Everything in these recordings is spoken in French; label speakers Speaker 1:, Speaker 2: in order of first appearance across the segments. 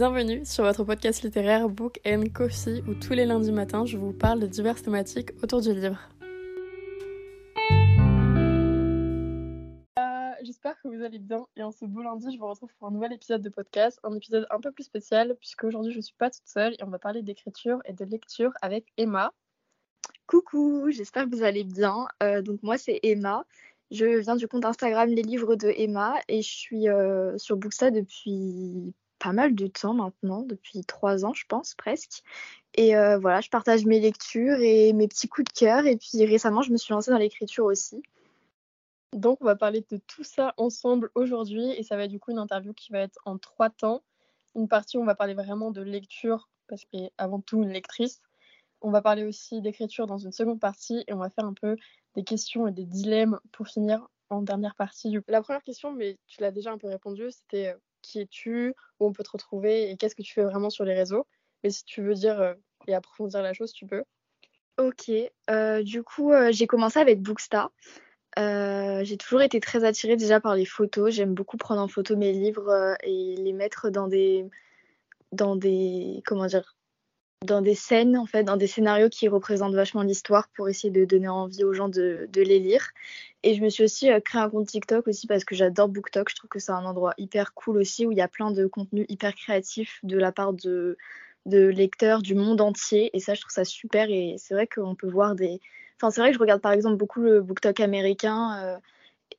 Speaker 1: Bienvenue sur votre podcast littéraire Book and Coffee où tous les lundis matins je vous parle de diverses thématiques autour du livre. Euh, j'espère que vous allez bien et en ce beau lundi je vous retrouve pour un nouvel épisode de podcast, un épisode un peu plus spécial puisque aujourd'hui je suis pas toute seule et on va parler d'écriture et de lecture avec Emma.
Speaker 2: Coucou, j'espère que vous allez bien. Euh, donc moi c'est Emma. Je viens du compte Instagram Les Livres de Emma et je suis euh, sur Booksta depuis pas mal de temps maintenant, depuis trois ans, je pense, presque. Et euh, voilà, je partage mes lectures et mes petits coups de cœur. Et puis récemment, je me suis lancée dans l'écriture aussi.
Speaker 1: Donc, on va parler de tout ça ensemble aujourd'hui. Et ça va être du coup une interview qui va être en trois temps. Une partie où on va parler vraiment de lecture, parce que avant tout une lectrice. On va parler aussi d'écriture dans une seconde partie. Et on va faire un peu des questions et des dilemmes pour finir en dernière partie. La première question, mais tu l'as déjà un peu répondu, c'était euh, qui es-tu, où on peut te retrouver et qu'est-ce que tu fais vraiment sur les réseaux. Mais si tu veux dire euh, et approfondir la chose, tu peux.
Speaker 2: Ok, euh, du coup, euh, j'ai commencé avec Booksta. j'ai toujours été très attirée déjà par les photos. J'aime beaucoup prendre en photo mes livres et les mettre dans des, dans des, comment dire, dans des scènes, en fait, dans des scénarios qui représentent vachement l'histoire pour essayer de donner envie aux gens de, les lire. Et je me suis aussi euh, créé un compte TikTok aussi parce que j'adore BookTok. Je trouve que c'est un endroit hyper cool aussi où il y a plein de contenus hyper créatifs de la part de, de lecteurs du monde entier. Et ça, je trouve ça super. Et c'est vrai qu'on peut voir des. Enfin, c'est vrai que je regarde par exemple beaucoup le BookTok américain, euh,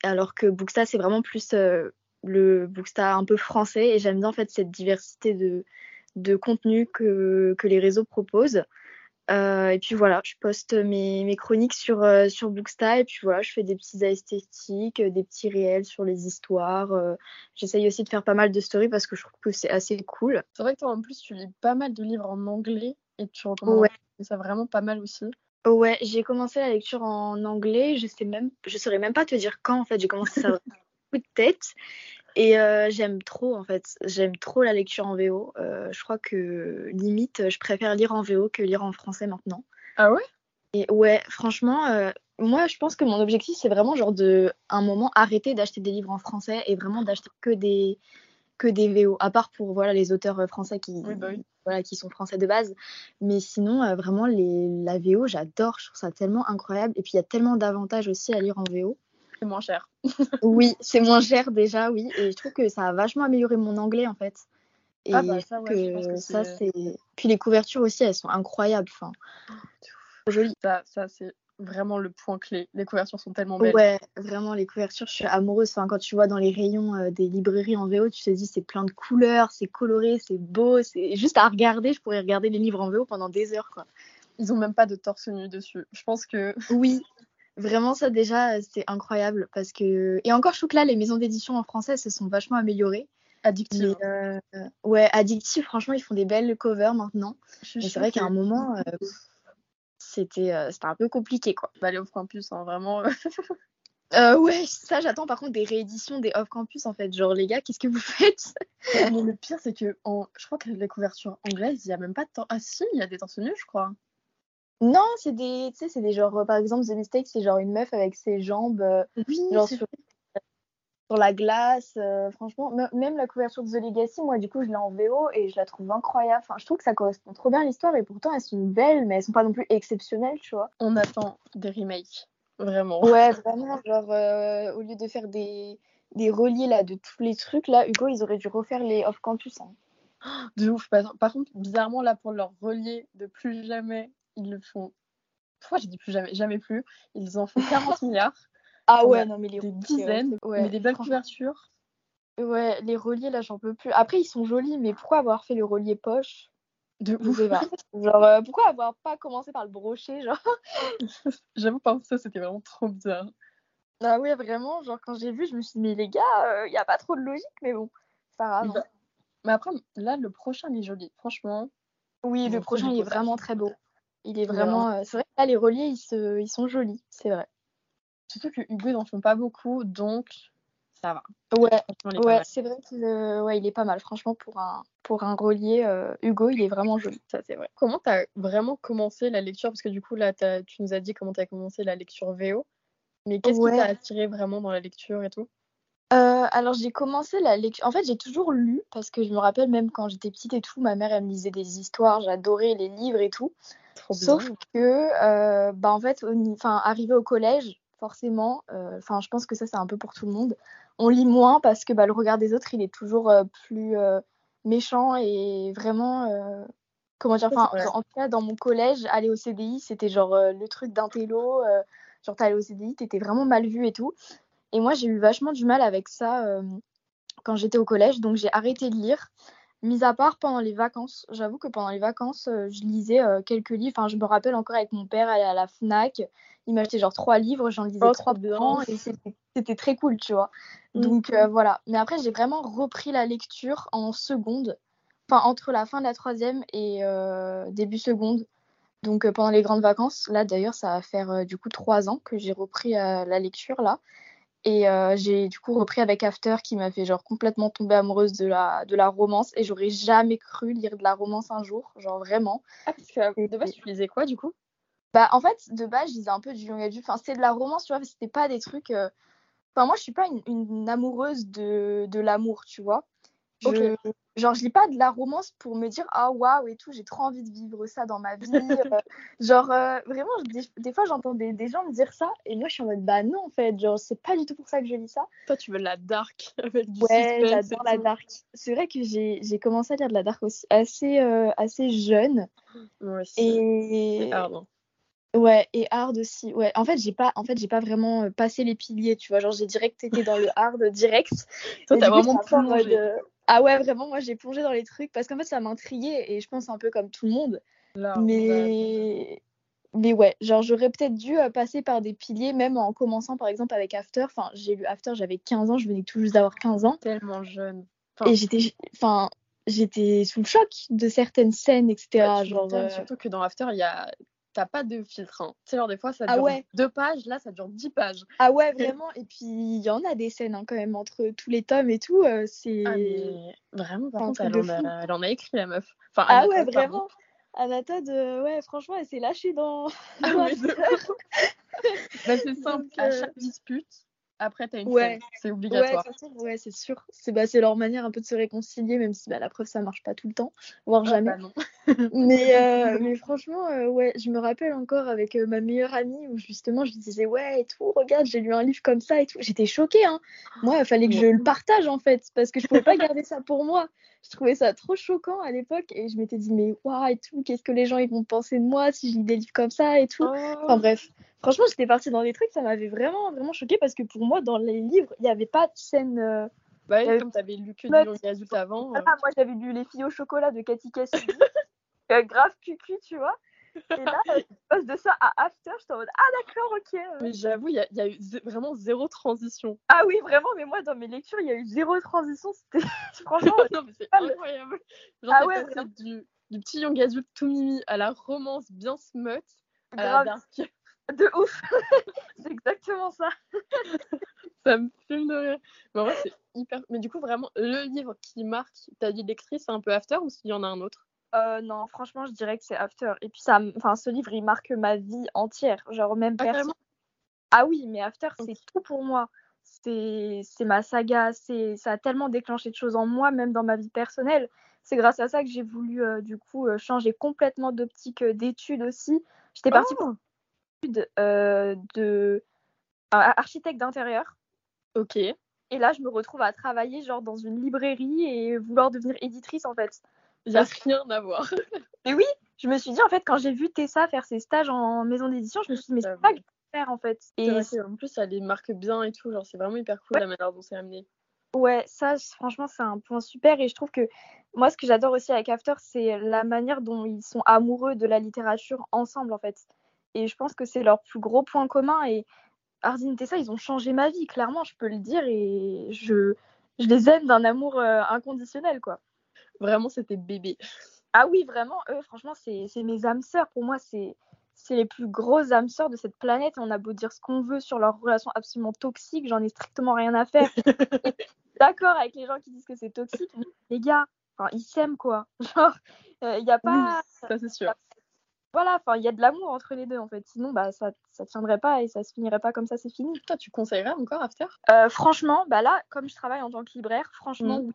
Speaker 2: alors que Booksta, c'est vraiment plus euh, le Booksta un peu français. Et j'aime bien en fait cette diversité de de contenu que, que les réseaux proposent. Euh, et puis voilà, je poste mes, mes chroniques sur, euh, sur Booksta et puis voilà, je fais des petits esthétiques, euh, des petits réels sur les histoires. Euh, J'essaye aussi de faire pas mal de stories parce que je trouve que c'est assez cool.
Speaker 1: C'est vrai que toi en plus tu lis pas mal de livres en anglais et tu recommandes
Speaker 2: Ouais.
Speaker 1: ça vraiment pas mal aussi.
Speaker 2: Ouais, j'ai commencé la lecture en anglais, je sais même, je saurais même pas te dire quand en fait, j'ai commencé ça coup de tête. Et euh, j'aime trop en fait, j'aime trop la lecture en VO. Euh, je crois que limite, je préfère lire en VO que lire en français maintenant.
Speaker 1: Ah ouais?
Speaker 2: Et ouais, franchement, euh, moi je pense que mon objectif c'est vraiment genre de un moment arrêter d'acheter des livres en français et vraiment d'acheter que des que des VO, à part pour voilà les auteurs français qui
Speaker 1: Oui, bah oui.
Speaker 2: voilà qui sont français de base. Mais sinon vraiment les la VO j'adore, je trouve ça tellement incroyable et puis il y a tellement d'avantages aussi à lire en VO.
Speaker 1: C'est moins cher.
Speaker 2: Oui, c'est moins cher déjà, oui. Et je trouve que ça a vachement amélioré mon anglais en fait. Et
Speaker 1: Ah bah, ça, ouais, je pense
Speaker 2: que ça
Speaker 1: c'est-
Speaker 2: c'est. Puis les couvertures aussi, elles sont incroyables. Enfin, jolies.
Speaker 1: Ça, ça c'est vraiment le point clé. Les couvertures sont tellement belles.
Speaker 2: Ouais, vraiment les couvertures, je suis amoureuse. Enfin, quand tu vois dans les rayons euh, des librairies en VO, tu te dis c'est plein de couleurs, c'est coloré, c'est beau, c'est juste à regarder. Je pourrais regarder les livres en VO pendant des heures, quoi.
Speaker 1: Ils ont même pas de torse nu dessus. Je pense que
Speaker 2: Oui, vraiment ça déjà euh, c'est incroyable parce que et encore je trouve que là les maisons d'édition en français se sont vachement améliorées.
Speaker 1: addictive.
Speaker 2: Mais euh, ouais, Addictive, franchement, ils font des belles covers maintenant. C'est vrai qu'à un moment, euh, c'était euh, c'était un peu compliqué, quoi.
Speaker 1: bah, aller au campus, hein, vraiment.
Speaker 2: Ouais, ça, j'attends par contre des rééditions des off-campus, en fait. Genre, les gars, qu'est-ce que vous faites?
Speaker 1: Mais le pire, c'est que en... je crois que les couvertures anglaises, il y a même pas de torse. Ah si, il y a des torse nus, je crois.
Speaker 2: Non, c'est des, tu sais, c'est des genres, par exemple, The Mistake, c'est genre une meuf avec ses jambes, euh,
Speaker 1: Oui,
Speaker 2: genre sur, sur la glace. euh, franchement, me- même la couverture de The Legacy, moi, du coup, je l'ai en VO et je la trouve incroyable. Enfin, je trouve que ça correspond trop bien à l'histoire et pourtant, elles sont belles, mais elles sont pas non plus exceptionnelles, tu vois.
Speaker 1: On attend des remakes. Vraiment.
Speaker 2: Ouais, vraiment, genre, euh, au lieu de faire des, des reliés là, de tous les trucs, là, Hugo, ils auraient dû refaire les off-campus. hein.
Speaker 1: De ouf. Par contre, bizarrement, là, pour leur relier de plus jamais, ils le font. Pourquoi j'ai dit plus jamais Jamais plus. Ils en font 40 milliards,
Speaker 2: Ah ouais, non, mais les
Speaker 1: des dizaines,
Speaker 2: euh, ouais,
Speaker 1: mais des belles couvertures.
Speaker 2: Ouais, les reliés, là, j'en peux plus. Après, ils sont jolis, mais pourquoi avoir fait le relier poche
Speaker 1: De ouf.
Speaker 2: Genre, euh, pourquoi avoir pas commencé par le brochet, genre?
Speaker 1: J'avoue, par contre, ça, c'était vraiment trop bizarre.
Speaker 2: Ah ouais, vraiment, genre, quand j'ai vu, je me suis dit, mais les gars, il y a pas trop de logique, mais bon, grave. hein.
Speaker 1: Bah, Mais après, là, le prochain, il est joli. Franchement,
Speaker 2: Oui, le prochain, il est vraiment très beau. Il est vraiment... euh, C'est vrai que là, les reliés, ils, se... ils sont jolis, c'est vrai.
Speaker 1: surtout que Hugo, ils n'en font pas beaucoup, donc ça va.
Speaker 2: Ouais, Ouais, c'est vrai qu'il euh, ouais, il est pas mal. Franchement, pour un, pour un relié, euh, Hugo, il est vraiment joli.
Speaker 1: Ça, c'est vrai. Comment tu as vraiment commencé la lecture? Parce que du coup, là, tu nous as dit comment tu as commencé la lecture VO. Mais qu'est-ce qui t'a attiré vraiment dans la lecture et tout?
Speaker 2: Euh, alors j'ai commencé la lecture. En fait, j'ai toujours lu parce que je me rappelle même quand j'étais petite et tout, ma mère elle me lisait des histoires, j'adorais les livres et tout. Sauf que, euh, bah en fait, enfin arrivé au collège, forcément, euh, enfin je pense que ça c'est un peu pour tout le monde. On lit moins parce que bah, le regard des autres il est toujours plus méchant et vraiment comment dire. Enfin, en tout cas dans mon collège, aller au CDI c'était genre le truc d'un télo. genre t'allais au CDI, t'étais vraiment mal vu et tout. Et moi, j'ai eu vachement du mal avec ça euh, quand j'étais au collège, donc j'ai arrêté de lire. Mis à part pendant les vacances, j'avoue que pendant les vacances, euh, je lisais euh, quelques livres. Enfin, je me rappelle encore avec mon père aller à la Fnac. Il m'achetait genre trois livres, j'en lisais oh, trois par et c'était très cool, tu vois. Mmh. Donc voilà. Mais après, j'ai vraiment repris la lecture en seconde, enfin entre la fin de la troisième et début seconde. Donc pendant les grandes vacances, là d'ailleurs, ça va faire du coup trois ans que j'ai repris la lecture là. Et euh, j'ai du coup repris avec After qui m'a fait genre complètement tomber amoureuse de la, de la romance et j'aurais jamais cru lire de la romance un jour, genre vraiment.
Speaker 1: Ah, parce que de base tu lisais quoi du coup?
Speaker 2: Bah en fait de base je lisais un peu du young adulte, enfin c'était de la romance tu vois, c'était pas des trucs. Euh, enfin moi je suis pas une, une amoureuse de, de l'amour tu vois. Je, Genre, je lis pas de la romance pour me dire ah waouh et tout, j'ai trop envie de vivre ça dans ma vie. Euh, genre, euh, vraiment, des, fois, j'entends des, gens me dire ça et moi, je suis en mode bah non, en fait, genre, c'est pas du tout pour ça que je lis ça.
Speaker 1: Toi, tu veux de la dark avec du
Speaker 2: Ouais, j'adore la dark. C'est vrai que j'ai commencé à lire de la dark aussi assez, euh, assez jeune.
Speaker 1: Aussi. Et. Hein.
Speaker 2: Ouais, et hard aussi. Ouais, en fait, j'ai pas, en fait, j'ai pas vraiment passé les piliers, tu vois. Genre, j'ai direct été dans le hard direct.
Speaker 1: Toi, t'as vraiment plongé.
Speaker 2: Ah ouais, vraiment, moi j'ai plongé dans les trucs parce qu'en fait ça m'intriguait et je pense un peu comme tout le monde. mais... mais ouais, genre j'aurais peut-être dû euh, passer par des piliers, même en commençant par exemple avec After. Enfin, j'ai lu After, j'avais 15 ans, je venais tout juste d'avoir 15 ans.
Speaker 1: Tellement jeune.
Speaker 2: et j'étais, enfin, j'étais sous le choc de certaines scènes, etc.
Speaker 1: genre, euh, Surtout que dans After, il y a t'as pas de filtre. Hein. Tu sais, genre, des fois, ça ah dure deux pages, là, ça dure dix pages.
Speaker 2: Ah ouais, vraiment. Et puis, il y en a des scènes hein, quand même entre tous les tomes et tout. Euh, c'est
Speaker 1: ah, vraiment, par contre, elle en, a, elle en, a, écrit, la meuf.
Speaker 2: Enfin, ah ouais, vraiment. Anatode, euh, ouais, franchement, elle s'est lâchée dans. Ah,
Speaker 1: bah, c'est simple, à chaque dispute, après, tu as une ouais. C'est obligatoire.
Speaker 2: Ouais, c'est sûr. C'est bah, leur manière un peu de se réconcilier, même si bah, la preuve, ça marche pas tout le temps, voire ah, jamais. Bah, mais, euh, mais franchement, euh, ouais, je me rappelle encore avec euh, ma meilleure amie où justement je disais, ouais, et tout, regarde, j'ai lu un livre comme ça et tout. J'étais choquée. Hein. Moi, il fallait que je le partage en fait, parce que je pouvais pas garder ça pour moi. Je trouvais ça trop choquant à l'époque et je m'étais dit, mais waouh, et tout, qu'est-ce que les gens ils vont penser de moi si je lis des livres comme ça et tout. Enfin bref. Franchement, j'étais partie dans des trucs, ça m'avait vraiment, vraiment choqué parce que pour moi, dans les livres, il n'y avait pas de scène. Euh,
Speaker 1: bah oui, comme tu avais lu que du young adulte avant.
Speaker 2: Ah, moi, j'avais lu Les filles au chocolat de Cathy Cassidy. euh, grave cucu, tu vois. Et là, je passe de ça à After, je suis en mode Ah, d'accord, ok.
Speaker 1: Mais j'avoue, il y, a eu vraiment zéro transition.
Speaker 2: Ah oui, vraiment, mais moi, dans mes lectures, il y a eu zéro transition. C'était franchement.
Speaker 1: non, mais c'est incroyable. Genre, ah ouais, du, du, petit young adulte tout mimi à la romance bien smut à la dark.
Speaker 2: De ouf C'est exactement ça
Speaker 1: Ça me fume de rire. Mais en vrai, c'est hyper. Mais du coup, vraiment, le livre qui marque ta vie lectrice, c'est un peu After ou s'il y en a un autre?
Speaker 2: Euh, non, franchement, je dirais que c'est After. Et puis, ça, enfin, ce livre, il marque ma vie entière. Genre, même ah, personne. Ah oui, mais After, c'est tout pour moi. C'est ma saga. Ça a tellement déclenché de choses en moi, même dans ma vie personnelle. C'est grâce à ça que j'ai voulu, euh, du coup, euh, changer complètement d'optique d'études aussi. J'étais partie pour euh, de architecte d'intérieur.
Speaker 1: Ok.
Speaker 2: Et là, je me retrouve à travailler genre dans une librairie et vouloir devenir éditrice en fait.
Speaker 1: Il n'y a rien à voir.
Speaker 2: Mais oui, je me suis dit en fait quand j'ai vu Tessa faire ses stages en maison d'édition, je me suis dit mais c'est pas que faire en fait.
Speaker 1: Et en plus, ça les marque bien et tout, genre c'est vraiment hyper cool la manière dont c'est amené.
Speaker 2: Ouais, ça franchement c'est un point super et je trouve que moi ce que j'adore aussi avec After c'est la manière dont ils sont amoureux de la littérature ensemble en fait. Et je pense que c'est leur plus gros point commun. Et Ardine et Tessa, ils ont changé ma vie, clairement, je peux le dire. Et je, je les aime d'un amour euh, inconditionnel, quoi.
Speaker 1: Vraiment, c'était bébé.
Speaker 2: Ah oui, vraiment, eux, franchement, c'est mes âmes sœurs. Pour moi, c'est les plus grosses âmes sœurs de cette planète. On a beau dire ce qu'on veut sur leur relation absolument toxique, j'en ai strictement rien à faire. D'accord avec les gens qui disent que c'est toxique, les gars, enfin, ils s'aiment quoi. Genre, il euh, n'y a pas.
Speaker 1: ça c'est sûr
Speaker 2: voilà, enfin, il y a de l'amour entre les deux en fait. Sinon, bah, ça, ça tiendrait pas et ça se finirait pas comme ça, c'est fini.
Speaker 1: Toi, tu conseillerais encore After?
Speaker 2: Euh, Franchement, bah là, comme je travaille en tant que libraire, franchement, mm. oui.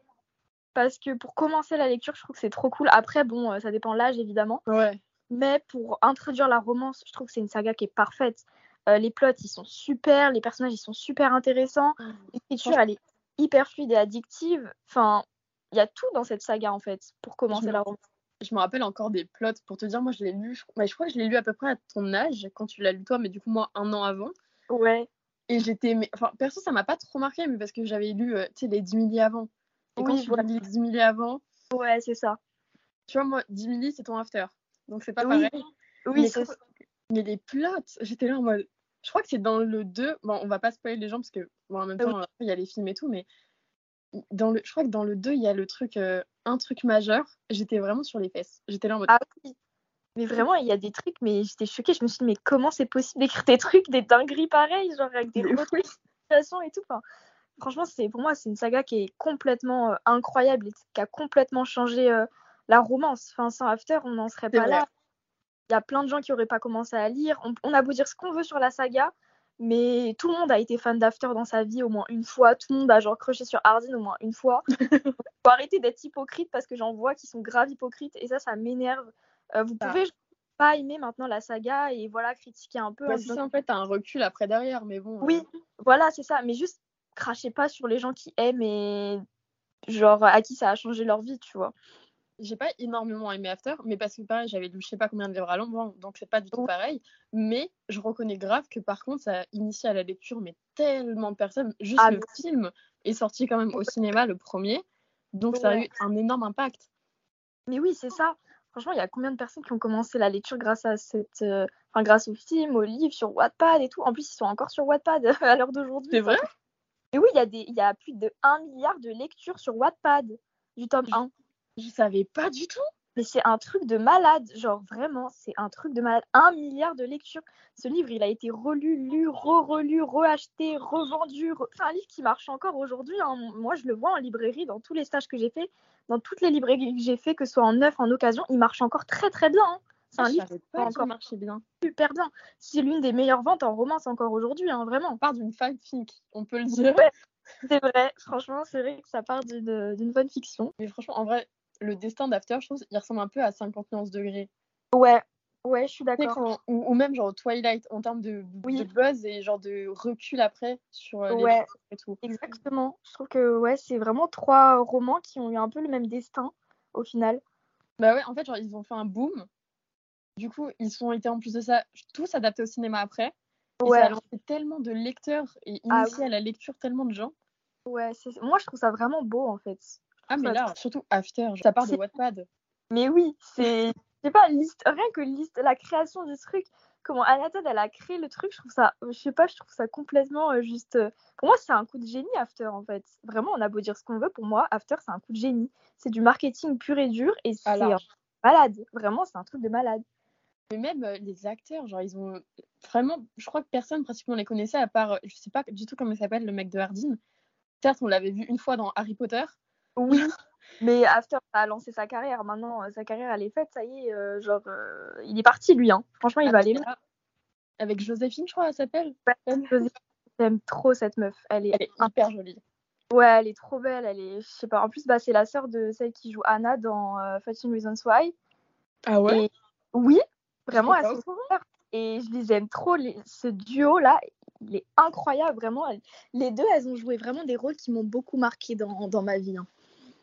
Speaker 2: Parce que pour commencer la lecture, je trouve que c'est trop cool. Après, bon, euh, ça dépend de l'âge évidemment.
Speaker 1: Ouais.
Speaker 2: Mais pour introduire la romance, je trouve que c'est une saga qui est parfaite. Euh, les plots, ils sont super, les personnages, ils sont super intéressants. Mm. L'écriture, elle est hyper fluide et addictive. Enfin, il y a tout dans cette saga en fait pour commencer la romance
Speaker 1: je me rappelle encore des plots pour te dire, moi je l'ai lu, je... je crois que je l'ai lu à peu près à ton âge quand tu l'as lu toi, mais du coup moi un an avant.
Speaker 2: Ouais.
Speaker 1: Et j'étais, enfin perso ça m'a pas trop marqué, mais parce que j'avais lu, euh, tu sais, les 10 milli avant. Et quand tu lis les 10 milli avant.
Speaker 2: Ouais, c'est ça.
Speaker 1: Tu vois, moi 10 milli c'est ton after. Donc c'est pas pareil.
Speaker 2: Oui, c'est
Speaker 1: Mais les plots, j'étais là en mode. Je crois que c'est dans le 2. Bon, on va pas spoiler les gens parce que, bon, en même temps, il y a les films et tout, mais dans le, je crois que dans le 2, il y a le truc, euh, un truc majeur. J'étais vraiment sur les fesses. J'étais là en mode.
Speaker 2: Ah oui. Mais vraiment, il y a des trucs, mais j'étais choquée. Je me suis dit, mais comment c'est possible d'écrire des trucs, des dingueries pareilles, genre avec des situations et tout. Enfin, franchement, c'est pour moi, c'est une saga qui est complètement euh, incroyable et qui a complètement changé euh, la romance. Enfin, sans After, on n'en serait pas là. Il y a plein de gens qui n'auraient pas commencé à lire. On, on, a beau dire ce qu'on veut sur la saga, mais tout le monde a été fan d'After dans sa vie au moins une fois. Tout le monde a genre crushé sur Hardin au moins une fois. faut arrêter d'être hypocrite parce que j'en vois qui sont grave hypocrites et ça, ça m'énerve. Euh, vous pouvez pas aimer maintenant la saga et voilà critiquer un peu.
Speaker 1: Bah, c'est en fait, un recul après derrière, mais bon.
Speaker 2: Oui, euh. voilà, c'est ça. Mais juste crachez pas sur les gens qui aiment et genre à qui ça a changé leur vie, tu vois
Speaker 1: j'ai pas énormément aimé After, mais parce que pareil, j'avais lu je sais pas combien de livres à l'ombre, donc c'est pas du tout pareil. Mais je reconnais grave que par contre, ça a initié à la lecture, mais tellement de personnes. Juste ah, le film est sorti quand même au cinéma, le premier, donc ça a eu un énorme impact.
Speaker 2: Mais oui, c'est ça. Franchement, il y a combien de personnes qui ont commencé la lecture grâce à cette, euh, enfin grâce au film, au livre, sur Wattpad et tout? En plus, ils sont encore sur Wattpad à l'heure d'aujourd'hui.
Speaker 1: C'est vrai?
Speaker 2: Et oui, il y a des, il y a plus de 1 milliard de lectures sur Wattpad du tome 1.
Speaker 1: Je savais pas du tout.
Speaker 2: Mais c'est un truc de malade, genre vraiment, c'est un truc de malade. Un milliard de lectures. Ce livre, il a été relu, lu, re-relu, re-acheté, revendu. C'est un livre qui marche encore aujourd'hui. Hein. Moi, je le vois en librairie, dans tous les stages que j'ai fait, dans toutes les librairies que j'ai fait, que ce soit en neuf, en occasion, il marche encore très très bien. Hein.
Speaker 1: C'est un livre qui encore marché bien.
Speaker 2: Super bien. C'est l'une des meilleures ventes en romance encore aujourd'hui, hein, vraiment.
Speaker 1: On part d'une fanfic, on peut le dire.
Speaker 2: c'est vrai, franchement, c'est vrai que ça part d'une bonne fiction.
Speaker 1: Mais franchement, en vrai, le destin d'After, je trouve, il ressemble un peu à 50 degrés.
Speaker 2: Ouais, ouais, je suis d'accord.
Speaker 1: Ou, même genre Twilight en termes de, buzz et genre de recul après sur euh, les
Speaker 2: ouais, et tout. Exactement. Je trouve que ouais, c'est vraiment trois romans qui ont eu un peu le même destin au final.
Speaker 1: Bah ouais, en fait, genre ils ont fait un boom. Du coup, ils ont été en plus de ça tous adaptés au cinéma après. Et ouais. ça a lancé tellement de lecteurs et ah initié à la lecture tellement de gens.
Speaker 2: Ouais, moi je trouve ça vraiment beau en fait.
Speaker 1: Ah, mais là, surtout After, ça part de Wattpad.
Speaker 2: Mais oui, c'est. Je sais pas, liste, rien que liste, la création du truc, comment Anatole, elle a créé le truc, je trouve ça, je sais pas, je trouve ça complètement euh, juste. Euh, pour moi, c'est un coup de génie, After, en fait. Vraiment, on a beau dire ce qu'on veut, pour moi, After, c'est un coup de génie. C'est du marketing pur et dur, et c'est malade. Vraiment, c'est un truc de malade.
Speaker 1: Mais même euh, les acteurs, genre, ils ont vraiment. Je crois que personne pratiquement les connaissait, à part. Je sais pas du tout comment il s'appelle, le mec de Hardin. Certes, on l'avait vu une fois dans Harry Potter,
Speaker 2: oui, mais After a lancé sa carrière. Maintenant, euh, sa carrière, elle est faite. Ça y est, euh, genre, euh, il est parti, lui. Hein. Franchement, il va aller là.
Speaker 1: Avec Joséphine, je crois, elle s'appelle.
Speaker 2: J'aime trop cette meuf. Elle est,
Speaker 1: elle est hyper jolie.
Speaker 2: Ouais, elle est trop belle. Elle est, je sais pas. En plus, bah, c'est la sœur de celle qui joue Anna dans euh, Reasons Why.
Speaker 1: Ah ouais?
Speaker 2: Oui, vraiment, elle se Et je les aime trop. Ce duo là, il est incroyable, vraiment. Les deux, elles ont joué vraiment des rôles qui m'ont beaucoup marqué dans, dans ma vie. Hein.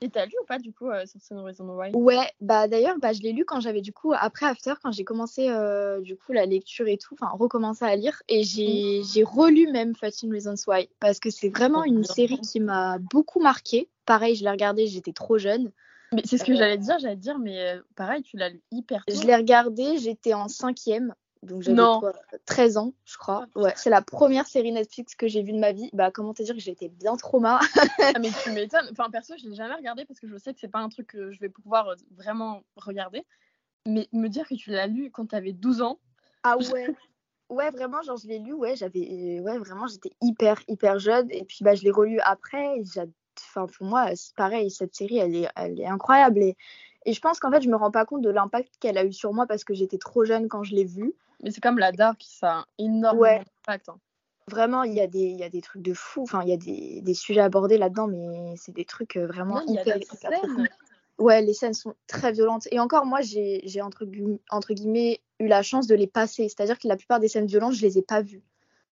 Speaker 1: Et t'as lu ou pas du coup euh, sur Reason Why?
Speaker 2: Ouais, bah d'ailleurs, bah, je l'ai lu quand j'avais du coup, après After, quand j'ai commencé euh, du coup la lecture et tout, enfin recommencé à lire, et j'ai, mm. j'ai relu même 13 Reasons Why, parce que c'est vraiment une série qui m'a beaucoup marqué. Pareil, je l'ai regardée, j'étais trop jeune.
Speaker 1: Mais c'est ce que euh, j'allais dire, j'allais dire, mais pareil, tu l'as lu hyper tôt.
Speaker 2: Je l'ai regardée, j'étais en cinquième, donc j'avais 13 ans, je crois. Ouais, c'est la première série Netflix que j'ai vue de ma vie. Bah comment te dire que j'étais bien trauma.
Speaker 1: ah, mais tu m'étonnes. Enfin perso, je l'ai jamais regardé parce que je sais que c'est pas un truc que je vais pouvoir euh, vraiment regarder. Mais me dire que tu l'as lu quand tu avais 12 ans.
Speaker 2: Ah ouais. Ouais, vraiment, genre je l'ai lu, ouais, j'avais ouais, vraiment j'étais hyper hyper jeune et puis bah je l'ai relu après enfin pour moi pareil cette série elle est elle est incroyable et Et je pense qu'en fait, je me rends pas compte de l'impact qu'elle a eu sur moi parce que j'étais trop jeune quand je l'ai vue.
Speaker 1: Mais c'est comme la dark, ça a un énorme impact. Hein.
Speaker 2: Vraiment, il y, a des, il y a des trucs de fou. Enfin, il y a des, des sujets abordés là-dedans, mais c'est des trucs euh, vraiment hyper, Ouais, les scènes sont très violentes. Et encore, moi, j'ai entre, entre guillemets eu la chance de les passer. C'est-à-dire que la plupart des scènes violentes, je les ai pas vues.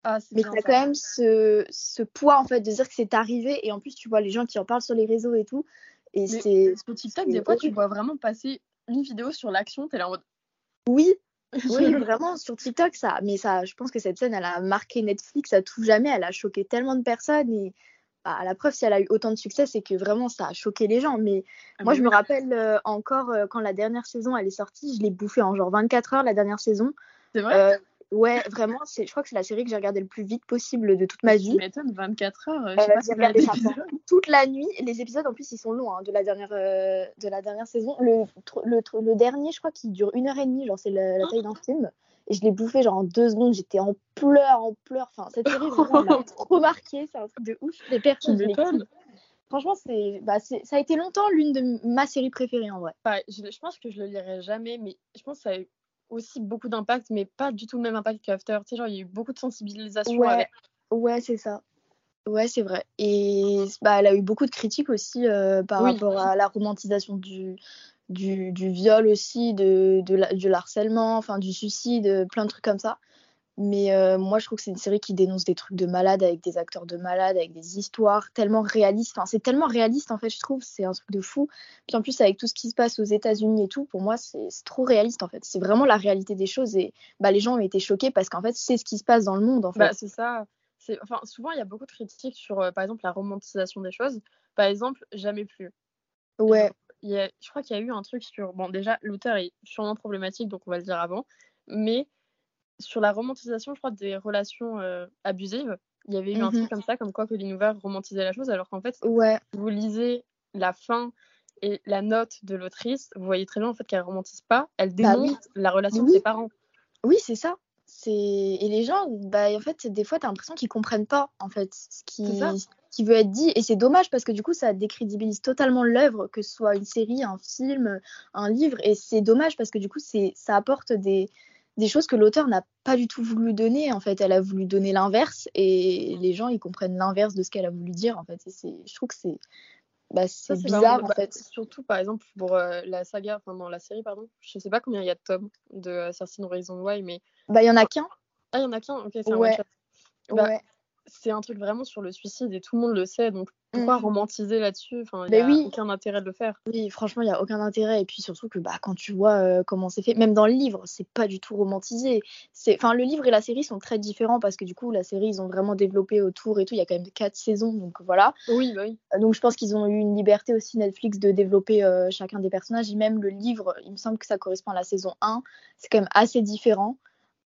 Speaker 2: Ah, mais tu as quand même ce, ce, poids, en fait, de dire que c'est arrivé. Et en plus, tu vois les gens qui en parlent sur les réseaux et tout. Et c'est.
Speaker 1: Sur TikTok, des fois, tu vois vraiment passer une vidéo sur l'action, t'es là en mode.
Speaker 2: Oui, oui, vraiment, sur TikTok, ça. Mais ça, je pense que cette scène, elle a marqué Netflix à tout jamais. Elle a choqué tellement de personnes. Et bah, la preuve, si elle a eu autant de succès, c'est que vraiment, ça a choqué les gens. Mais ah moi, je me rappelle euh, encore euh, quand la dernière saison, elle est sortie, je l'ai bouffée en genre 24 heures, la dernière saison.
Speaker 1: C'est vrai?
Speaker 2: Euh, Ouais, vraiment, c'est, je crois que c'est la série que j'ai regardée le plus vite possible de toute ma vie. Tu
Speaker 1: m'étonnes, 24 heures. Je sais pas
Speaker 2: j'ai regardé toute la nuit. Les épisodes, en plus, ils sont longs hein, de, la dernière, de la dernière saison. Le, le, le, dernier, je crois qu'il dure une heure et demie, genre c'est la, taille d'un film. Et je l'ai bouffé genre en deux secondes. J'étais en pleurs, en pleurs. Enfin, cette série, vraiment, m'a trop marqué. C'est un truc de ouf. Les personnes, Franchement, c'est, bah, c'est, ça a été longtemps l'une de ma séries préférées en vrai.
Speaker 1: je, je, pense que je le lirai jamais, mais je pense que ça a eu aussi beaucoup d'impact, mais pas du tout le même impact qu'After. Tu sais, genre, il y a eu beaucoup de sensibilisation.
Speaker 2: Ouais, ouais c'est ça. Ouais, c'est vrai. Et bah, elle a eu beaucoup de critiques aussi euh, par rapport à la romantisation du, du, du viol aussi, de, de, du harcèlement, enfin du suicide, plein de trucs comme ça. Mais euh, moi, je trouve que c'est une série qui dénonce des trucs de malade avec des acteurs de malade, avec des histoires tellement réalistes. Enfin, c'est tellement réaliste, en fait, je trouve. C'est un truc de fou. Puis en plus, avec tout ce qui se passe aux États-Unis et tout, pour moi, c'est trop réaliste, en fait. C'est vraiment la réalité des choses. Et bah, les gens ont été choqués parce qu'en fait, c'est ce qui se passe dans le monde, en
Speaker 1: bah, fait. Bah, c'est ça. Enfin, souvent, il y a beaucoup de critiques sur, euh, par exemple, la romantisation des choses. Par exemple, Jamais plus.
Speaker 2: Ouais.
Speaker 1: Il y a, je crois qu'il y a eu un truc sur. Bon, déjà, l'auteur est sûrement problématique, donc on va le dire avant. Mais sur la romantisation, je crois, des relations euh, abusives. Il y avait eu un truc mhm. comme ça, comme quoi que Hoover romantisait la chose, alors qu'en fait,
Speaker 2: ouais.
Speaker 1: vous lisez la fin et la note de l'autrice, vous voyez très bien en fait qu'elle romantise pas, elle bah démonte la relation de ses parents.
Speaker 2: Oui, c'est ça. C'est et les gens, bah en fait, des fois, tu as l'impression qu'ils comprennent pas en fait ce qui qui veut être dit et c'est dommage parce que du coup ça décrédibilise totalement l'œuvre que ce soit une série un film un livre et c'est dommage parce que du coup ça apporte des des choses que l'auteur n'a pas du tout voulu donner. En fait, elle a voulu donner l'inverse et les gens ils comprennent l'inverse de ce qu'elle a voulu dire. En fait, c'est, je trouve que c'est, bah, c'est bizarre en bah, fait.
Speaker 1: Surtout par exemple pour euh, la saga, enfin dans la série pardon, je sais pas combien il y a de tomes de Assassin's Reason Why, mais
Speaker 2: bah il y en a qu'un.
Speaker 1: Ah il y en a qu'un, ok c'est un ouais. Bah, ouais c'est un truc vraiment sur le suicide et tout le monde le sait, donc pourquoi mmh. romantiser là-dessus? Enfin, il n'y a oui. aucun intérêt de le faire.
Speaker 2: Oui, franchement, il n'y a aucun intérêt. Et puis surtout que bah, quand tu vois euh, comment c'est fait, même dans le livre, c'est pas du tout romantisé. Enfin, le livre et la série sont très différents parce que du coup, la série, ils ont vraiment développé autour et tout. Il y a quand même quatre saisons, donc voilà.
Speaker 1: Oui, bah oui.
Speaker 2: Euh, donc je pense qu'ils ont eu une liberté aussi, Netflix, de développer euh, chacun des personnages. Et même le livre, il me semble que ça correspond à la saison 1. C'est quand même assez différent.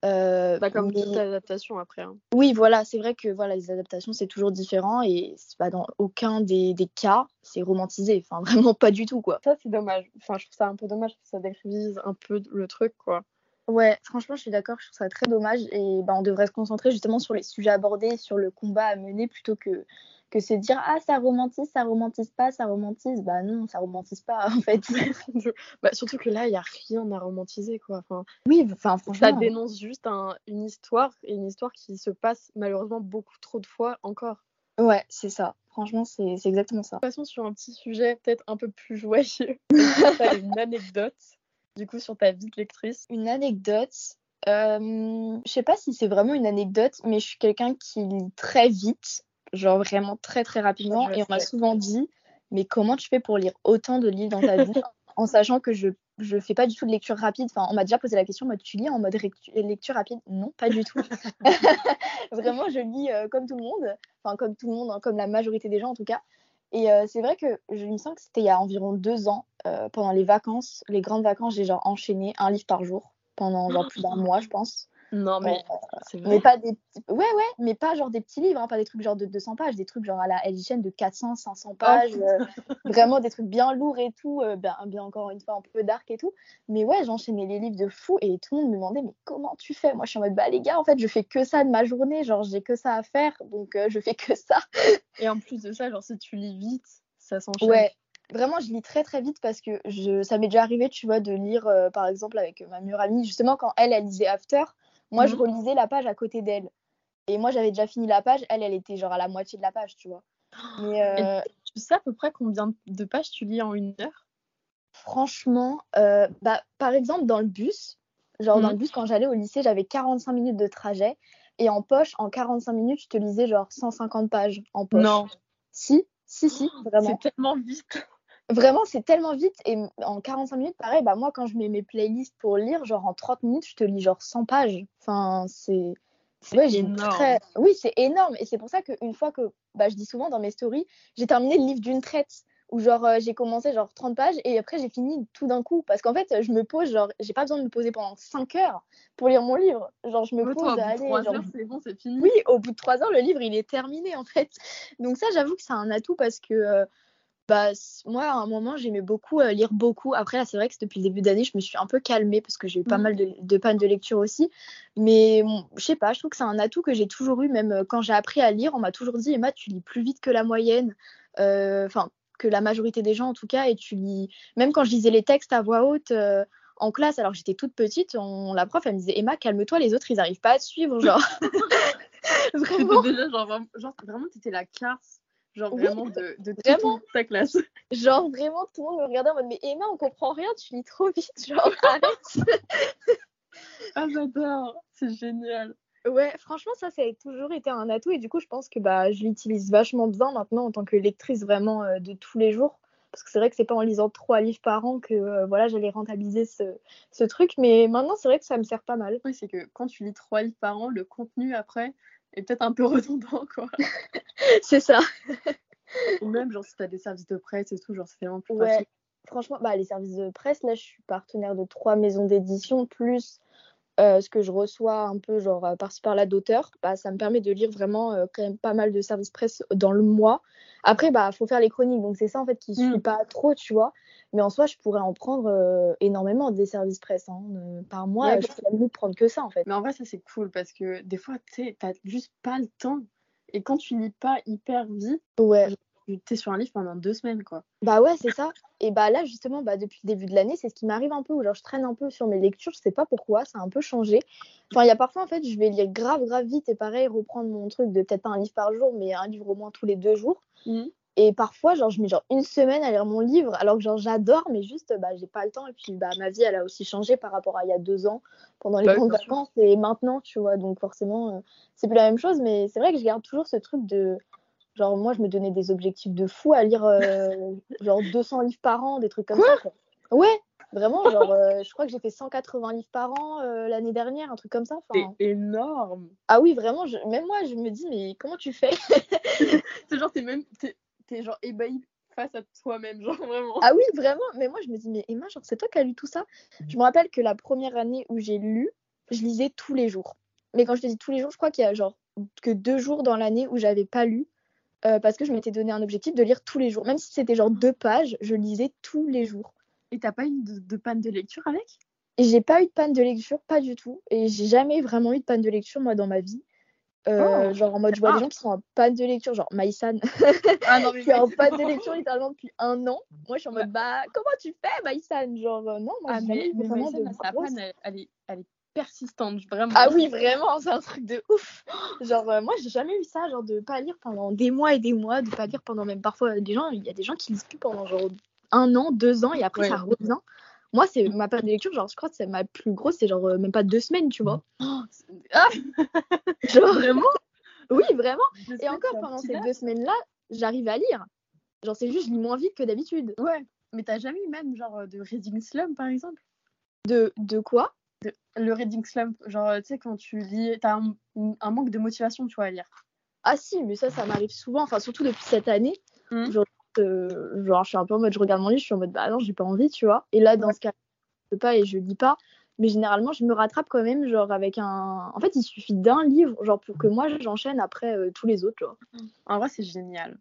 Speaker 1: Euh, pas comme toute adaptation après. Hein.
Speaker 2: Oui, voilà, c'est vrai que voilà, les adaptations c'est toujours différent et pas dans aucun des, des cas c'est romantisé, enfin vraiment pas du tout quoi.
Speaker 1: Ça c'est dommage, enfin je trouve ça un peu dommage que ça décrivise un peu le truc quoi.
Speaker 2: Ouais, franchement je suis d'accord, je trouve ça très dommage et bah, on devrait se concentrer justement sur les sujets abordés, sur le combat à mener plutôt que que c'est dire ah ça romantise, ça romantise pas, ça romantise. Bah non, ça romantise pas en fait.
Speaker 1: bah, surtout que là il y a rien à romantiser quoi. Enfin,
Speaker 2: oui, enfin franchement.
Speaker 1: Ça dénonce juste une histoire et une histoire qui se passe malheureusement beaucoup trop de fois encore.
Speaker 2: Ouais, c'est ça. Franchement, c'est exactement ça.
Speaker 1: Passons sur un petit sujet peut-être un peu plus joyeux. une anecdote du coup sur ta vie de lectrice.
Speaker 2: Une anecdote. Euh, je sais pas si c'est vraiment une anecdote, mais je suis quelqu'un qui lit très vite genre vraiment très très rapidement. et on m'a souvent dit, mais comment tu fais pour lire autant de livres dans ta vie en sachant que je je fais pas du tout de lecture rapide? Enfin, on m'a déjà posé la question, mode tu lis en mode lecture rapide? Non, pas du tout. Vraiment, je lis euh, comme tout le monde, enfin comme tout le monde, hein, comme la majorité des gens en tout cas. Et euh, c'est vrai que je me sens que c'était il y a environ deux ans, euh, pendant les vacances, les grandes vacances, j'ai genre enchaîné un livre par jour pendant genre plus d'un mois, je pense.
Speaker 1: Non, mais
Speaker 2: c'est vrai. Mais pas des Ouais, ouais, mais pas genre des petits livres, hein, pas des trucs genre de 200 pages, des trucs genre à la édition de 400, 500 pages, euh, vraiment des trucs bien lourds et tout, euh, bien, bien encore une fois un peu dark et tout. Mais ouais, j'enchaînais les livres de fou et tout le monde me demandait, mais comment tu fais? Moi, je suis en mode, bah les gars, en fait, je fais que ça de ma journée, genre j'ai que ça à faire, donc euh, je fais que ça.
Speaker 1: et en plus de ça, genre si tu lis vite, ça s'enchaîne.
Speaker 2: Ouais, vraiment, je lis très très vite parce que je, ça m'est déjà arrivé, tu vois, de lire, euh, par exemple, avec ma meilleure amie, justement, quand elle, elle lisait After, moi, je
Speaker 1: Mhm.
Speaker 2: relisais la page à côté d'elle. Et moi, j'avais déjà fini la page, elle, elle était genre à la moitié de la page, tu vois. Mais euh,
Speaker 1: Tu sais à peu près combien de pages tu lis en une heure?
Speaker 2: Franchement, euh, bah, par exemple, dans le bus, genre dans
Speaker 1: Mhm.
Speaker 2: le bus, quand j'allais au lycée, j'avais 45 minutes de trajet. Et en poche, en 45 minutes, je te lisais genre 150 pages en poche.
Speaker 1: Non,
Speaker 2: Si, si, si, vraiment.
Speaker 1: c'est tellement vite.
Speaker 2: Vraiment, c'est tellement vite. Et en 45 minutes, pareil, bah moi, quand je mets mes playlists pour lire, genre en 30 minutes, je te lis genre 100 pages. Enfin, c'est.
Speaker 1: C'est
Speaker 2: Ouais, très- Oui, c'est énorme. Et c'est pour ça qu'une fois que. Bah, je dis souvent dans mes stories, j'ai terminé le livre d'une traite. Où genre, euh, j'ai commencé genre 30 pages et après, j'ai fini tout d'un coup. Parce qu'en fait, je me pose, genre, j'ai pas besoin de me poser pendant 5 heures pour lire mon livre. Genre, je me
Speaker 1: Ouais,
Speaker 2: pose,
Speaker 1: toi, au bout trois
Speaker 2: genre,
Speaker 1: heures, c'est bon, c'est fini.
Speaker 2: oui, au bout de trois heures, le livre, il est terminé, en fait. Donc ça, j'avoue que c'est un atout parce que euh, bah, moi, à un moment, j'aimais beaucoup euh, lire beaucoup. Après, là, c'est vrai que depuis le début d'année, je me suis un peu calmée parce que j'ai eu pas
Speaker 1: Mhm.
Speaker 2: mal de, de pannes de lecture aussi. Mais bon, je sais pas, je trouve que c'est un atout que j'ai toujours eu. Même euh, quand j'ai appris à lire, on m'a toujours dit, Emma, tu lis plus vite que la moyenne. Euh, Enfin, que la majorité des gens, en tout cas. Et tu lis... Même quand je lisais les textes à voix haute... euh, en classe, alors que j'étais toute petite, on- la prof, elle me disait Emma, calme-toi, les autres, ils arrivent pas à te suivre. Genre, vraiment,
Speaker 1: déjà, genre, vraiment, genre, vraiment, t'étais la classe, genre,
Speaker 2: Oui,
Speaker 1: vraiment, de, de toute
Speaker 2: vraiment.
Speaker 1: ta classe.
Speaker 2: genre, vraiment, tout le monde me regardait en mode Mais Emma, on comprend rien, tu lis trop vite. Genre, arrête.
Speaker 1: Ah, j'adore, c'est génial.
Speaker 2: Ouais, franchement, ça, ça a toujours été un atout. Et du coup, je pense que bah, je l'utilise vachement bien maintenant en tant que lectrice vraiment euh, de tous les jours. Parce que c'est vrai que c'est pas en lisant trois livres par an que euh, voilà, j'allais rentabiliser ce, ce truc. Mais maintenant, c'est vrai que ça me sert pas mal.
Speaker 1: Oui, c'est que quand tu lis trois livres par an, le contenu après est peut-être un peu redondant, quoi.
Speaker 2: c'est ça.
Speaker 1: Ou même, genre, si t'as des services de presse et tout, genre, c'est vraiment plus
Speaker 2: Ouais, franchement, bah, les services de presse, là, je suis partenaire de trois maisons d'édition, plus euh, ce que je reçois un peu, genre, euh, par-ci par-là d'auteurs. Bah, ça me permet de lire vraiment euh, quand même pas mal de services presse dans le mois. Après, bah, faut faire les chroniques, donc c'est ça, en fait, qui
Speaker 1: Mm.
Speaker 2: suit pas trop, tu vois. Mais en soi, je pourrais en prendre euh, énormément des services presse. hein. Par mois,
Speaker 1: Ouais,
Speaker 2: je peux même prendre que ça, en fait.
Speaker 1: Mais en vrai, ça, c'est cool parce que des fois, tu t'as juste pas le temps. Et quand tu lis pas hyper vite,
Speaker 2: Ouais.
Speaker 1: tu t'es sur un livre pendant deux semaines, quoi.
Speaker 2: Bah ouais, c'est ça. Et bah là, justement, bah, depuis le début de l'année, c'est ce qui m'arrive un peu, où genre je traîne un peu sur mes lectures, je sais pas pourquoi, ça a un peu changé. Enfin, il y a parfois, en fait, je vais lire grave, grave vite, et pareil, reprendre mon truc de peut-être pas un livre par jour, mais un livre au moins tous les deux jours. Et parfois, genre, je mets genre une semaine à lire mon livre, alors que genre j'adore, mais juste, bah, j'ai pas le temps. Et puis, bah, ma vie, elle a aussi changé par rapport à il y a deux ans, pendant les
Speaker 1: Bah
Speaker 2: grandes vacances, et maintenant, tu vois. Donc, forcément, euh, c'est plus la même chose, mais c'est vrai que je garde toujours ce truc de. Genre, moi, je me donnais des objectifs de fou à lire, euh, genre 200 livres par an, des trucs comme ça. Quoi. Ouais, vraiment, genre, euh, je crois que j'ai fait 180 livres par an euh, l'année dernière, un truc comme ça.
Speaker 1: C'est énorme.
Speaker 2: ah oui, vraiment, je- même moi, je me dis, mais comment tu fais?
Speaker 1: C'est genre, t'es même, t'es genre ébahi face à toi-même, genre vraiment.
Speaker 2: Ah oui, vraiment. Mais moi, je me dis, mais Emma, genre, c'est toi qui as lu tout ça? Je me rappelle que la première année où j'ai lu, je lisais tous les jours. Mais quand je te dis tous les jours, je crois qu'il y a genre que deux jours dans l'année où j'avais pas lu. euh, parce que je m'étais donné un objectif de lire tous les jours. Même si c'était genre deux pages, je lisais tous les jours.
Speaker 1: Et t'as pas eu de, de panne de lecture avec?
Speaker 2: Et j'ai pas eu de panne de lecture, pas du tout. Et j'ai jamais vraiment eu de panne de lecture, moi, dans ma vie. Euh,
Speaker 1: Oh,
Speaker 2: genre en mode, je vois
Speaker 1: ah.
Speaker 2: des gens qui sont en panne de lecture, genre Maïsan,
Speaker 1: Ah non, mais
Speaker 2: qui est en panne de lecture littéralement depuis un an. Moi, je suis en mode, bah, comment tu fais, Maïsan Genre, euh, non, moi,
Speaker 1: Ah, mais,
Speaker 2: vraiment de
Speaker 1: sa panne, elle, elle est, elle est persistante, vraiment.
Speaker 2: Ah oui, vraiment, c'est un truc de ouf. Genre, euh, moi, j'ai jamais eu ça, genre de pas lire pendant des mois et des mois, de pas lire pendant même parfois des gens, il y a des gens qui lisent plus pendant genre un an, deux ans, et après
Speaker 1: Ouais.
Speaker 2: ça revient. Moi, c'est ma période de lecture, genre, je crois que c'est ma plus grosse, c'est genre euh, même pas deux semaines, tu vois.
Speaker 1: Oh, c'est- ah,
Speaker 2: Genre,
Speaker 1: vraiment
Speaker 2: oui, vraiment.
Speaker 1: Deux
Speaker 2: Et encore pendant ces deux semaines-là, j'arrive à lire. Genre, c'est juste, je lis moins vite que d'habitude.
Speaker 1: Ouais, mais t'as jamais eu même genre de reading slump par exemple?
Speaker 2: De, de quoi?
Speaker 1: Le reading slump, genre tu sais quand tu lis, t'as un, un manque de motivation tu vois à lire.
Speaker 2: Ah si, mais ça, ça m'arrive souvent, enfin, surtout depuis cette année.
Speaker 1: Mhm.
Speaker 2: Genre, euh, genre, je suis un peu en mode, je regarde mon livre, je suis en mode, bah non, j'ai pas envie, tu vois. Et là, dans
Speaker 1: Ouais.
Speaker 2: ce cas, je peux pas et je lis pas. Mais généralement, je me rattrape quand même, genre, avec un. En fait, il suffit d'un livre, genre, pour que moi, j'enchaîne après euh, tous les autres, vois.
Speaker 1: En vrai c'est génial.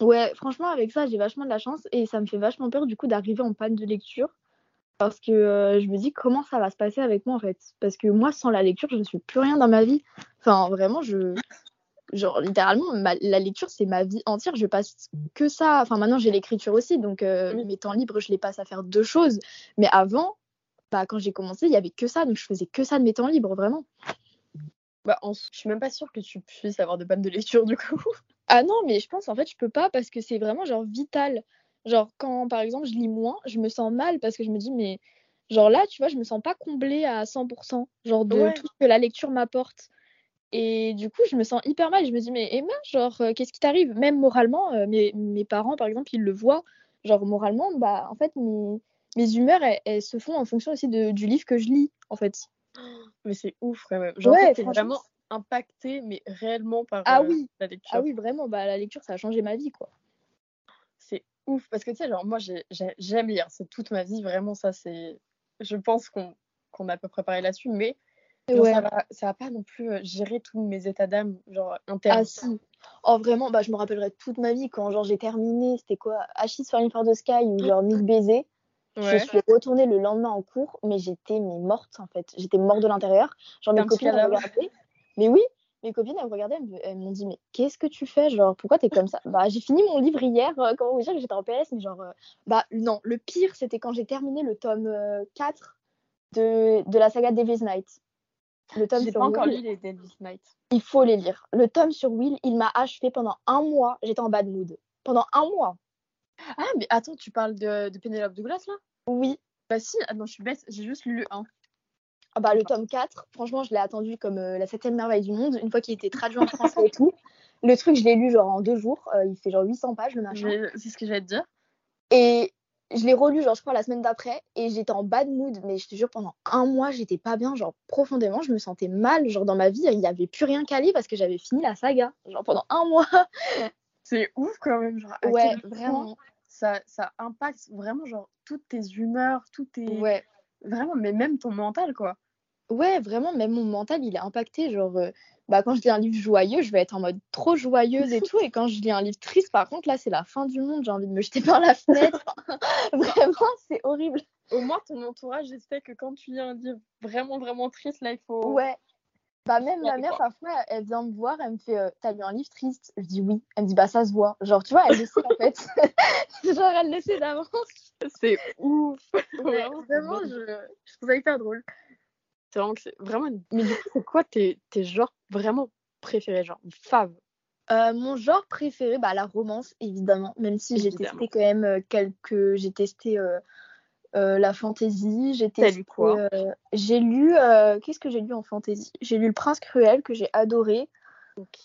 Speaker 2: Ouais, franchement, avec ça, j'ai vachement de la chance et ça me fait vachement peur, du coup, d'arriver en panne de lecture. Parce que euh, je me dis, comment ça va se passer avec moi, en fait? Parce que moi, sans la lecture, je ne suis plus rien dans ma vie. Enfin, vraiment, je. Genre littéralement, la lecture, c'est ma vie entière. Je passe que ça. Enfin, maintenant, j'ai l'écriture aussi, donc euh, mes temps libres, je les passe à faire deux choses. Mais avant, bah, quand j'ai commencé, il y avait que ça, donc je faisais que ça de mes temps libres, vraiment.
Speaker 1: Bah, en... je suis même pas sûre que tu puisses avoir de panne de lecture du coup.
Speaker 2: Ah non, mais je pense en fait, je peux pas parce que c'est vraiment genre vital. Genre, quand par exemple je lis moins, je me sens mal parce que je me dis, mais genre là, tu vois, je me sens pas comblée à 100%, genre de tout ce que la lecture m'apporte. Et du coup, je me sens hyper mal. Je me dis, mais Emma, genre, euh, qu'est-ce qui t'arrive? Même moralement, euh, mes, mes, parents, par exemple, ils le voient. Genre, moralement, bah, en fait, mes, mes humeurs, elles, se font en fonction aussi de, du livre que je lis, en fait.
Speaker 1: Mais c'est ouf, quand même. Genre, ouais, vraiment impacté, mais réellement par
Speaker 2: ah,
Speaker 1: euh,
Speaker 2: oui.
Speaker 1: la lecture.
Speaker 2: Ah oui, vraiment, bah, la lecture, ça a changé ma vie, quoi.
Speaker 1: C'est ouf. Parce que, tu sais, genre, moi, j'aime lire. C'est toute ma vie, vraiment, ça, c'est. Je pense qu'on qu'on a à peu près parlé là-dessus, mais ça, va, ça va pas non plus euh, gérer tous mes états d'âme, genre internes.
Speaker 2: Ah si. Oh vraiment, bah je me rappellerai toute ma vie quand genre j'ai terminé, c'était quoi Achis Falling for the Sky ou genre Miss Baiser. Je suis retournée le lendemain en cours, mais j'étais morte en fait. J'étais morte de l'intérieur. Genre mes copines me regardaient. Mais oui, mes copines elles me regardaient, elles m'ont dit mais qu'est-ce que tu fais Genre pourquoi t'es comme ça? Bah j'ai fini mon livre hier. Euh, comment vous dire que j'étais en PS Mais genre euh, bah non, le pire c'était quand j'ai terminé le tome 4 de, de la saga Devil's Night.
Speaker 1: Le tome sur pas encore lu les Devil's Night.
Speaker 2: Il faut les lire. Le tome sur Will, il m'a achevé pendant un mois. J'étais en bad mood. Pendant un mois.
Speaker 1: Ah, mais attends, tu parles de, de Penelope Douglas là?
Speaker 2: Oui.
Speaker 1: Bah si, ah non, je suis bête, j'ai juste lu le 1.
Speaker 2: Ah bah le tome 4, franchement, je l'ai attendu comme euh, la septième merveille du monde, une fois qu'il était traduit en français et tout. Le truc, je l'ai lu genre en deux jours. Euh, il fait genre 800 pages le machin.
Speaker 1: C'est ce que j'allais te dire.
Speaker 2: Et je l'ai relu, genre, je crois, la semaine d'après, et j'étais en bad mood, mais je te jure, pendant un mois, j'étais pas bien, genre, profondément, je me sentais mal, genre, dans ma vie, il n'y avait plus rien qu'à lire parce que j'avais fini la saga, genre, pendant un mois.
Speaker 1: C'est ouf quand même, genre, ouais, vraiment. Ça, ça impacte vraiment, genre, toutes tes humeurs, toutes tes.
Speaker 2: Ouais.
Speaker 1: Vraiment, mais même ton mental, quoi.
Speaker 2: Ouais, vraiment, même mon mental, il est impacté, genre. Euh, bah, quand je lis un livre joyeux, je vais être en mode trop joyeuse et tout. Et quand je lis un livre triste, par contre, là, c'est la fin du monde. J'ai envie de me jeter par la fenêtre. vraiment, c'est horrible.
Speaker 1: Au moins, ton entourage, j'espère que quand tu lis un livre vraiment, vraiment triste, là, il faut.
Speaker 2: Ouais. Bah, même ma mère, parfois, elle vient me voir, elle me fait euh, T'as lu un livre triste? Je dis oui. Elle me dit Bah, ça se voit. Genre, tu vois, elle le sait en fait. Genre, elle le sait d'avance.
Speaker 1: C'est ouf. vraiment, je... je trouve ça hyper drôle. C'est vraiment, vraiment. Mais du coup, c'est quoi tes, tes genres vraiment préférés, genre fav
Speaker 2: euh, mon genre préféré, bah, la romance, évidemment, même si j'ai testé quand même euh, quelques. J'ai testé euh, la fantasy, j'ai testé.
Speaker 1: quoi?
Speaker 2: J'ai lu. Qu'est-ce que j'ai lu en fantasy J'ai lu Le Prince Cruel, que j'ai adoré.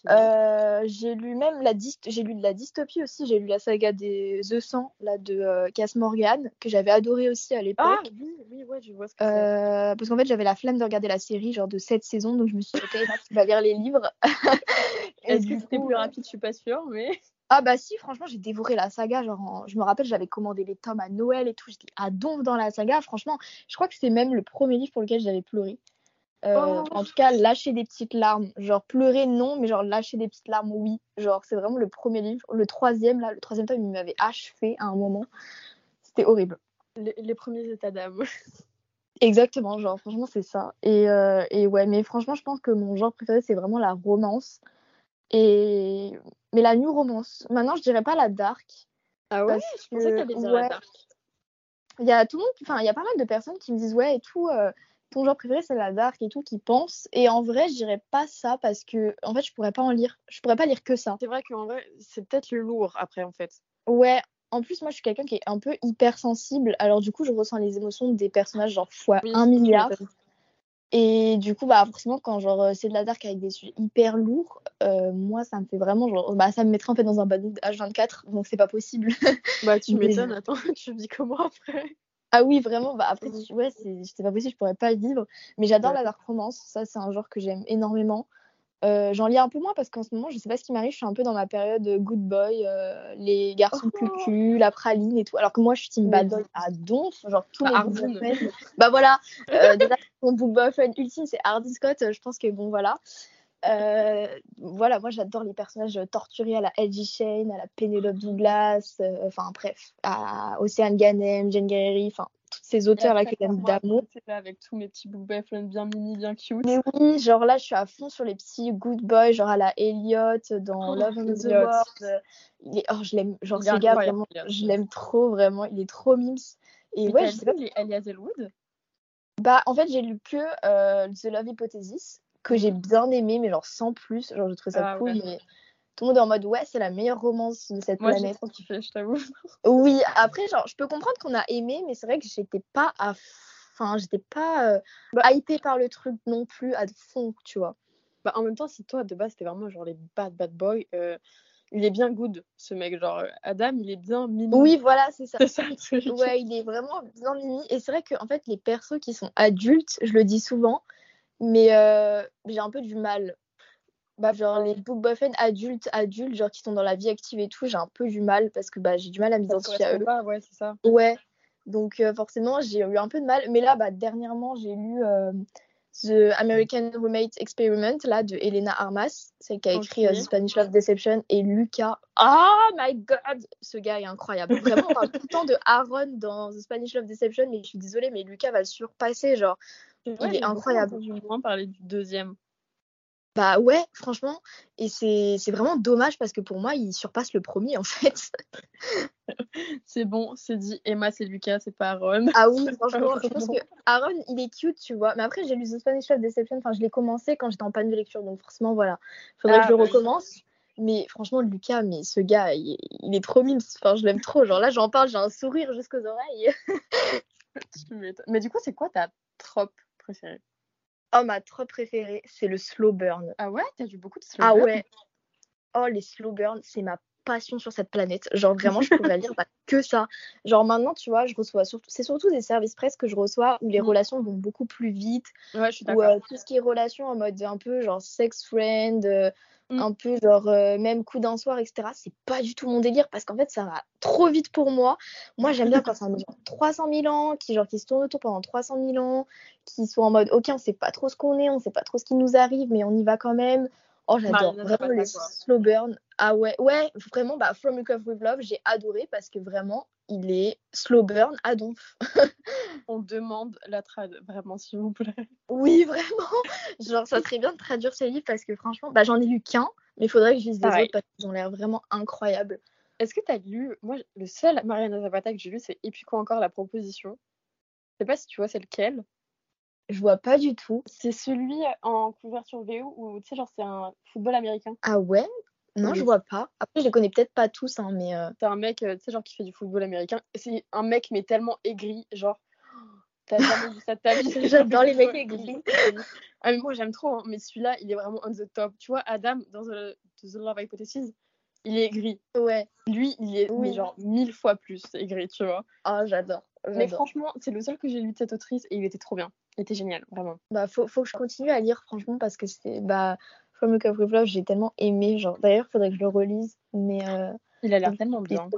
Speaker 2: Euh, j'ai lu même la j'ai lu de la dystopie aussi. J'ai lu la saga des The 100 là de euh, Cass Morgan que j'avais adoré aussi à l'époque.
Speaker 1: Ah oui, oui, ouais, je vois ce
Speaker 2: que euh, Parce qu'en fait, j'avais la flemme de regarder la série genre de cette saison, donc je me suis dit ok, tu vas lire les livres.
Speaker 1: Est-ce que c'était plus rapide? Je suis pas sûre, mais.
Speaker 2: Ah bah si, franchement, j'ai dévoré la saga. Genre, je me rappelle, j'avais commandé les tomes à Noël et tout. J'étais à donf dans la saga. Franchement, je crois que c'est même le premier livre pour lequel j'avais pleuré. Euh, oh. En tout cas, lâcher des petites larmes. Genre pleurer, non, mais genre lâcher des petites larmes, oui. Genre, c'est vraiment le premier livre. Le troisième, là, le troisième tome, il m'avait achevé à un moment. C'était horrible.
Speaker 1: Les, premiers états d'âme.
Speaker 2: Exactement, genre, franchement, c'est ça. Et, euh, et, ouais, mais franchement, je pense que mon genre préféré, c'est vraiment la romance. Et... Mais la new romance. Maintenant, je dirais pas la dark.
Speaker 1: Ah ouais? Je pensais que dire la dark.
Speaker 2: Il y a tout le monde, enfin, il y a pas mal de personnes qui me disent, ouais, et tout. Euh, ton genre préféré c'est la dark et tout qui pense. Et en vrai je dirais pas ça parce que en fait je pourrais pas en lire. Je pourrais pas lire que ça.
Speaker 1: C'est vrai qu'en vrai c'est peut-être le lourd après en fait.
Speaker 2: Ouais. En plus moi je suis quelqu'un qui est un peu hypersensible. Alors du coup je ressens les émotions des personnages genre fois un milliard. et du coup bah forcément quand genre euh, c'est de la dark avec des sujets hyper lourds euh, moi ça me fait vraiment genre bah ça me mettrait en fait dans un bad H24 donc c'est pas possible.
Speaker 1: Bah tu m'étonnes. Attends tu me dis comment après?
Speaker 2: Ah oui, vraiment. Bah après, ouais, c'est pas possible, je pourrais pas vivre. Mais j'adore la dark romance. Ça, c'est un genre que j'aime énormément. Euh, j'en lis un peu moins parce qu'en ce moment, je sais pas ce qui m'arrive, je suis un peu dans ma période good boy, euh, les garçons oh. cucu, la praline et tout. Alors que moi, je suis team bad boy à donf, genre tous les book Bah voilà, euh, déjà, mon book boyfriend ultime, c'est Hardy Scott. Je pense que bon, voilà. Euh, voilà, moi j'adore les personnages torturés à la Edgy Shane, à la Penelope Douglas, euh, enfin bref, à Océane Ganem, Jane Guerrieri, enfin toute ces auteurs-là que j'aime d'amour.
Speaker 1: là avec tous mes petits boyfriends bien mimi, bien cute.
Speaker 2: Mais oui, genre là, je suis à fond sur les petits good boys, genre à la Elliot dans oh, Love and the World. Il est... Oh, je l'aime, genre ce gars, vraiment, je l'aime trop, vraiment. Il est trop mimes.
Speaker 1: Et ouais, je sais pas. Elias Elwood
Speaker 2: Bah, en fait, j'ai lu que euh, The Love Hypothesis, que j'ai bien aimé, mais genre sans plus. Genre, je trouve ça ah, cool, mais tout le monde est en mode ouais, c'est la meilleure romance de cette
Speaker 1: Moi,
Speaker 2: planète.
Speaker 1: Moi, j'ai kiffé, je t'avoue.
Speaker 2: oui, après, genre, je peux comprendre qu'on a aimé, mais c'est vrai que j'étais pas à. Enfin, j'étais pas euh, bah, hypée par le truc non plus à fond, tu vois.
Speaker 1: Bah, en même temps, si toi, de base, c'était vraiment genre les bad bad boys, euh, il est bien good, ce mec. Genre, Adam, il est bien mimi.
Speaker 2: Oui, voilà, c'est ça. c'est ça Ouais, il est vraiment bien mimi. Et c'est vrai que, en fait, les persos qui sont adultes, je le dis souvent, mais j'ai un peu du mal bah, genre les book adultes, adultes, genre qui sont dans la vie active et tout, j'ai un peu du mal parce que bah, j'ai du mal à m'identifier à eux.
Speaker 1: ouais, c'est ça.
Speaker 2: Ouais, donc euh, forcément, j'ai eu un peu de mal. Mais là, bah, dernièrement, j'ai lu euh, The American Roommate Experiment là, de Elena Armas, celle qui a écrit euh, The Spanish Love Deception, et Lucas. Oh my god, ce gars est incroyable. Vraiment, on parle tout le temps de Aaron dans The Spanish Love Deception, mais je suis désolée, mais Lucas va le surpasser. Genre, il est incroyable.
Speaker 1: J'ai moins parler du deuxième?
Speaker 2: Bah ouais, franchement, et c'est vraiment dommage parce que pour moi, il surpasse le premier en fait.
Speaker 1: c'est bon, c'est dit. Emma, c'est Lucas, c'est pas Aaron.
Speaker 2: Ah oui, franchement, je pense que Aaron, il est cute, tu vois. Mais après, j'ai lu The Spanish Love Deception, enfin, je l'ai commencé quand j'étais en panne de lecture, donc forcément, voilà. Faudrait que je le ah, recommence. Mais franchement, Lucas, mais ce gars, il, est trop mime. Enfin, je l'aime trop. Genre là, j'en parle, j'ai un sourire jusqu'aux oreilles.
Speaker 1: mais du coup, c'est quoi ta trope préférée?
Speaker 2: Oh, ma trop préférée, c'est le slow burn.
Speaker 1: Ah ouais T'as vu beaucoup de slow
Speaker 2: ah burn? Ah ouais. Oh, les slow burn, c'est ma passion sur cette planète. Genre vraiment, je pourrais lire bah, que ça. Genre maintenant, tu vois, je reçois surtout, c'est surtout des services presse que je reçois où les mmh. relations vont beaucoup plus vite.
Speaker 1: Ouais, je suis
Speaker 2: d'accord. Ou euh, tout ce qui est relations en mode un peu genre sex friend, euh, Mmh. un peu genre euh, même coup d'un soir, etc. C'est pas du tout mon délire parce qu'en fait ça va trop vite pour moi. Moi j'aime bien quand ça genre 300 000 ans, qui genre qui se tourne autour pendant 300 000 ans, qui sont en mode ok on sait pas trop ce qu'on est, on sait pas trop ce qui nous arrive mais on y va quand même. Oh j'adore vraiment les slow burn. Ah ouais ouais vraiment bah From You Cuff With Love j'ai adoré parce que vraiment il est slow burn à donf.
Speaker 1: On demande la trad, vraiment, s'il vous plaît.
Speaker 2: Oui, vraiment. Genre, ça serait bien de traduire ces livres parce que franchement, bah, j'en ai lu qu'un, mais il faudrait que je lise des autres parce qu'ils ont l'air vraiment incroyables.
Speaker 1: Est-ce que tu as lu, moi, le seul Mariana Zapata que j'ai lu, c'est Et puis quoi encore la proposition Je sais pas si tu vois, c'est lequel
Speaker 2: Je vois pas du tout.
Speaker 1: C'est celui en couverture VO où, tu sais, genre, c'est un football américain.
Speaker 2: Ah ouais? Non, je vois pas. Après, je les connais peut-être pas tous, hein, mais. Euh...
Speaker 1: C'est un mec, euh, tu sais, genre qui fait du football américain. C'est un mec, mais tellement aigri, genre. T'as jamais vu ça de ta vie.
Speaker 2: J'adore les mecs aigris.
Speaker 1: ah, mais moi, j'aime trop, hein, mais celui-là, il est vraiment on the top. Tu vois, Adam, dans The, Love Hypothesis, il est aigri.
Speaker 2: Ouais.
Speaker 1: Lui, il est oui. genre mille fois plus aigri, tu vois.
Speaker 2: Ah, j'adore.
Speaker 1: Mais franchement, c'est le seul que j'ai lu de cette autrice et il était trop bien. Il était génial, vraiment.
Speaker 2: Bah, faut, faut que je continue à lire, franchement, parce que c'est. Bah comme le Love, j'ai tellement aimé. Genre, d'ailleurs, il faudrait que je le relise. Mais euh,
Speaker 1: il a l'air tellement bien.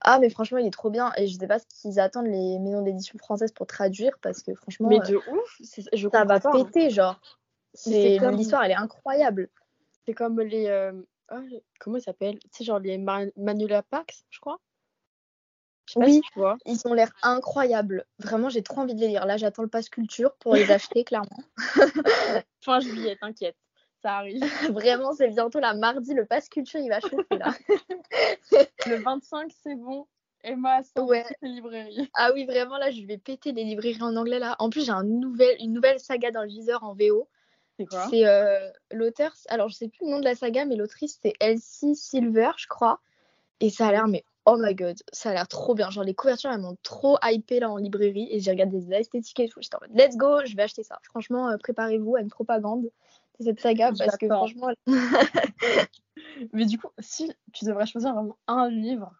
Speaker 2: Ah, mais franchement, il est trop bien. Et je sais pas ce qu'ils attendent les maisons d'édition françaises pour traduire parce que franchement.
Speaker 1: Mais de euh, ouf,
Speaker 2: je ça va péter, genre. L'histoire, elle est incroyable.
Speaker 1: C'est comme les. Euh, oh, comment ils s'appellent Tu sais, genre les Manula Pax, je crois?
Speaker 2: Oui, tu vois. ils ont l'air incroyables. Vraiment, j'ai trop envie de les lire. Là, j'attends le pass culture pour les acheter, clairement.
Speaker 1: fin juillet, t'inquiète ça arrive.
Speaker 2: Vraiment, c'est bientôt la mardi, le pass culture, il va chauffer là.
Speaker 1: le 25, c'est bon. Emma, c'est ouais. les librairies.
Speaker 2: Ah oui, vraiment, là, je vais péter les librairies en anglais là. En plus, j'ai un nouvel, une nouvelle saga dans le viseur en VO.
Speaker 1: C'est quoi?
Speaker 2: C'est euh, l'auteur, alors je sais plus le nom de la saga, mais l'autrice, c'est Elsie Silver, je crois. Et ça a l'air, mais oh my god, ça a l'air trop bien. Genre, les couvertures, elles m'ont trop hypé là en librairie. Et j'ai regardé des esthétiques et tout. J'étais en mode, let's go, je vais acheter ça. Franchement, euh, préparez-vous à une propagande cette saga parce que franchement.
Speaker 1: Mais du coup, si tu devrais choisir vraiment un livre,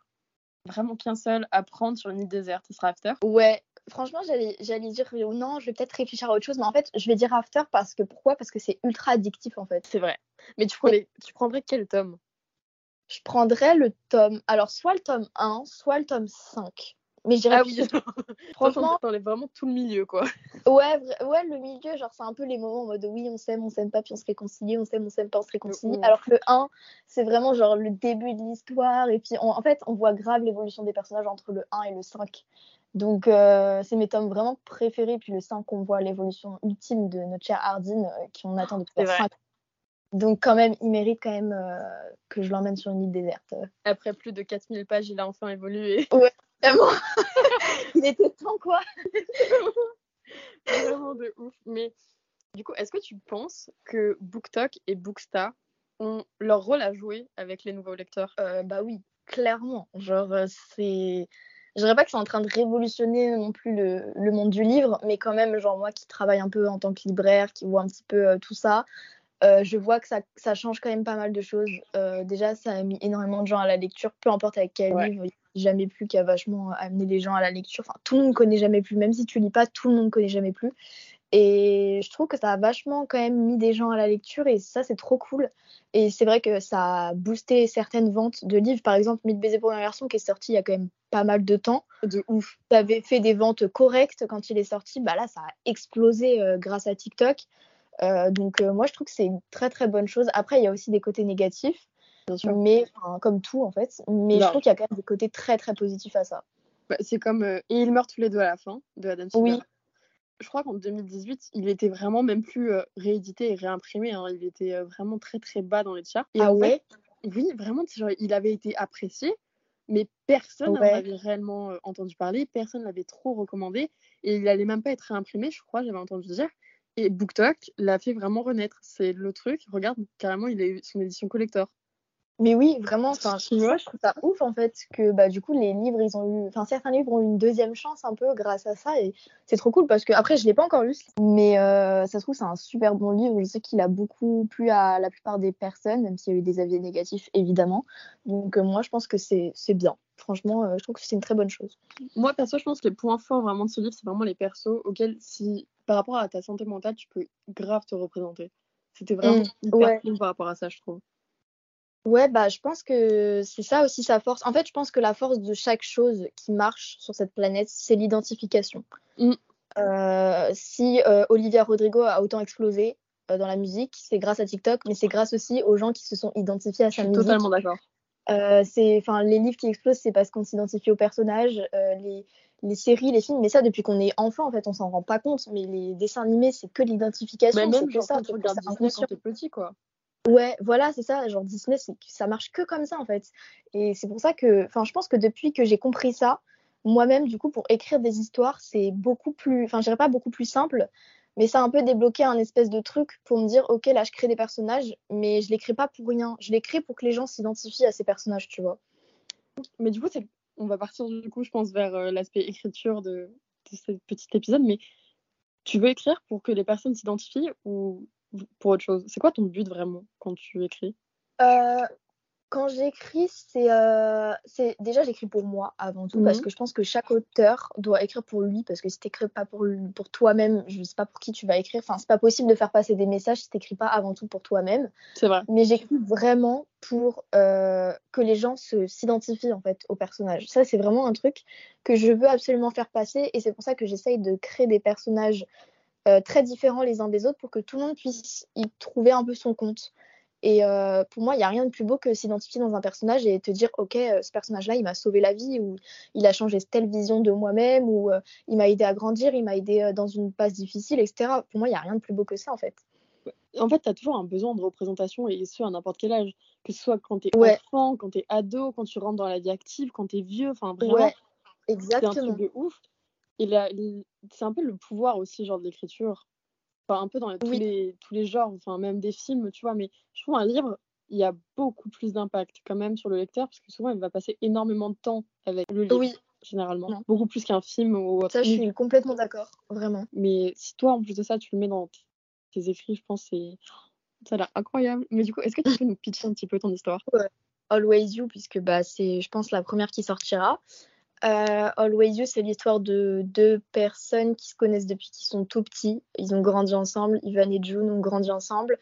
Speaker 1: vraiment qu'un seul à prendre sur une île déserte, ce sera After?
Speaker 2: Ouais, franchement, j'allais, dire non, je vais peut-être réfléchir à autre chose, mais en fait, je vais dire After parce que pourquoi? Parce que c'est ultra addictif en fait.
Speaker 1: C'est vrai. Mais tu, tu prendrais quel tome?
Speaker 2: Je prendrais le tome, alors soit le tome 1, soit le tome 5. Mais je dirais
Speaker 1: ah oui, franchement, on vraiment tout le milieu quoi.
Speaker 2: Ouais, ouais, le milieu, genre c'est un peu les moments en mode oui, on s'aime, on s'aime pas, puis on se réconcilie, on s'aime, on s'aime pas, on se réconcilie. Alors que le 1, c'est vraiment genre le début de l'histoire, et puis en fait, on voit grave l'évolution des personnages entre le 1 et le 5. Donc, euh, c'est mes tomes vraiment préférés. Puis le 5, on voit l'évolution ultime de notre chère Hardin, euh, qui on attend depuis 5 Donc, quand même, il mérite quand même euh, que je l'emmène sur une île déserte.
Speaker 1: Après plus de 4000 pages, il a enfin évolué.
Speaker 2: Ouais, vraiment. il était temps, quoi.
Speaker 1: vraiment de ouf. Mais du coup, est-ce que tu penses que BookTok et Bookstar ont leur rôle à jouer avec les nouveaux lecteurs?
Speaker 2: Bah oui, clairement. Genre, c'est je dirais pas que c'est en train de révolutionner non plus le, le, monde du livre, mais quand même, genre moi qui travaille un peu en tant que libraire, qui voit un petit peu euh, tout ça, euh, je vois que ça, ça, change quand même pas mal de choses. Euh, déjà, ça a mis énormément de gens à la lecture, peu importe avec quel livre, il n'y a jamais plus qui a vachement amené les gens à la lecture. Enfin, tout le monde connaît jamais plus, même si tu lis pas, tout le monde connaît jamais plus. Et je trouve que ça a vachement quand même mis des gens à la lecture et ça, c'est trop cool. Et c'est vrai que ça a boosté certaines ventes de livres. Par exemple, Mille baisers pour un garçon qui est sorti il y a quand même pas mal de temps.
Speaker 1: De ouf.
Speaker 2: Ça avait fait des ventes correctes quand il est sorti. Bah là, ça a explosé euh, grâce à TikTok. Euh, donc euh, moi, je trouve que c'est une très très bonne chose. Après, il y a aussi des côtés négatifs. Bien sûr. Mais comme tout en fait. Mais je trouve qu'il y a quand même des côtés très très positifs à ça.
Speaker 1: Bah, c'est comme Et ils meurent tous les deux à la fin de Adam Oui je crois qu'en 2018, il était vraiment même plus euh, réédité et réimprimé. Hein. Il était euh, vraiment très très bas dans les charts.
Speaker 2: ah ouais?
Speaker 1: Oui, vraiment, genre, il avait été apprécié, mais personne n'en avait réellement euh, entendu parler, personne l'avait trop recommandé, et il allait même pas être réimprimé, je crois, j'avais entendu dire. Et BookTok l'a fait vraiment renaître. C'est le truc, regarde, carrément, il a eu son édition collector.
Speaker 2: Mais oui, vraiment, enfin, je, je trouve ça ouf en fait que bah, du coup les livres, ils ont eu, enfin certains livres ont eu une deuxième chance un peu grâce à ça et c'est trop cool parce que après je l'ai pas encore lu, mais euh, ça se trouve c'est un super bon livre. Je sais qu'il a beaucoup plu à la plupart des personnes, même s'il y a eu des avis négatifs évidemment. Donc euh, moi je pense que c'est bien. Franchement, euh, je trouve que c'est une très bonne chose.
Speaker 1: Moi perso, je pense que les points forts vraiment de ce livre, c'est vraiment les persos auxquels si par rapport à ta santé mentale, tu peux grave te représenter. C'était vraiment mmh, hyper cool par rapport à ça, je trouve.
Speaker 2: Ouais, bah, je pense que c'est ça aussi sa force. En fait, je pense que la force de chaque chose qui marche sur cette planète, c'est l'identification. Mm. Euh, si euh, Olivia Rodrigo a autant explosé euh, dans la musique, c'est grâce à TikTok, mais c'est grâce aussi aux gens qui se sont identifiés à sa musique.
Speaker 1: Totalement d'accord.
Speaker 2: c'est, enfin, les livres qui explosent, c'est parce qu'on s'identifie aux personnages, les, les séries, les films, mais ça depuis qu'on est enfant, en fait, on s'en rend pas compte. Mais les dessins animés, c'est que l'identification.
Speaker 1: Bah, même que ça, tu regardes Disney quand t'es petit, quoi.
Speaker 2: Ouais, voilà, c'est ça. Genre Disney, ça marche que comme ça en fait. Et c'est pour ça que, enfin, je pense que depuis que j'ai compris ça, moi-même, du coup, pour écrire des histoires, c'est beaucoup plus, enfin, je dirais pas beaucoup plus simple, mais ça a un peu débloqué un espèce de truc pour me dire, ok, là, je crée des personnages, mais je les crée pas pour rien. Je les crée pour que les gens s'identifient à ces personnages, tu vois.
Speaker 1: Mais du coup, on va partir du coup, je pense, vers euh, l'aspect écriture de, de ce petit épisode. Mais tu veux écrire pour que les personnes s'identifient ou pour autre chose? C'est quoi ton but vraiment quand tu écris?
Speaker 2: Euh, Quand j'écris, c'est euh, déjà j'écris pour moi avant tout parce mhm. que je pense que chaque auteur doit écrire pour lui parce que si tu n'écris pas pour, pour toi-même, je ne sais pas pour qui tu vas écrire. Enfin, c'est pas possible de faire passer des messages si tu n'écris pas avant tout pour toi-même.
Speaker 1: C'est vrai.
Speaker 2: Mais j'écris vraiment pour euh, que les gens s'identifient en fait au personnage. Ça, c'est vraiment un truc que je veux absolument faire passer et c'est pour ça que j'essaye de créer des personnages euh, très différents les uns des autres pour que tout le monde puisse y trouver un peu son compte. Et euh, pour moi, il n'y a rien de plus beau que s'identifier dans un personnage et te dire, OK, euh, ce personnage-là, il m'a sauvé la vie, ou il a changé telle vision de moi-même, ou il m'a aidé à grandir, il m'a aidé dans une passe difficile, etc. Pour moi, il n'y a rien de plus beau que ça, en fait.
Speaker 1: En fait, tu as toujours un besoin de représentation, et ce, à n'importe quel âge. Que ce soit quand tu es enfant, quand tu es ado, quand tu rentres dans la vie active, quand tu es vieux, enfin, vraiment.
Speaker 2: exactement. C'est un
Speaker 1: truc de ouf c'est un peu le pouvoir aussi, genre de l'écriture. Un peu dans tous, les, tous les genres, enfin, même des films, tu vois. Mais je trouve un livre, il y a beaucoup plus d'impact quand même sur le lecteur, parce que souvent, il va passer énormément de temps avec le livre. Oui. Généralement. Beaucoup plus qu'un film ou autre.
Speaker 2: Ça, je suis complètement d'accord, vraiment.
Speaker 1: Mais si toi, en plus de ça, tu le mets dans tes écrits, je pense c'est ça a l'air incroyable. Mais du coup, est-ce que tu peux nous pitcher un petit peu ton histoire?
Speaker 2: Always You, puisque bah, c'est, je pense, la première qui sortira. Euh, Always You, c'est l'histoire de deux personnes qui se connaissent depuis qu'ils sont tout petits. Ils ont grandi ensemble. Ivan et June ont grandi ensemble.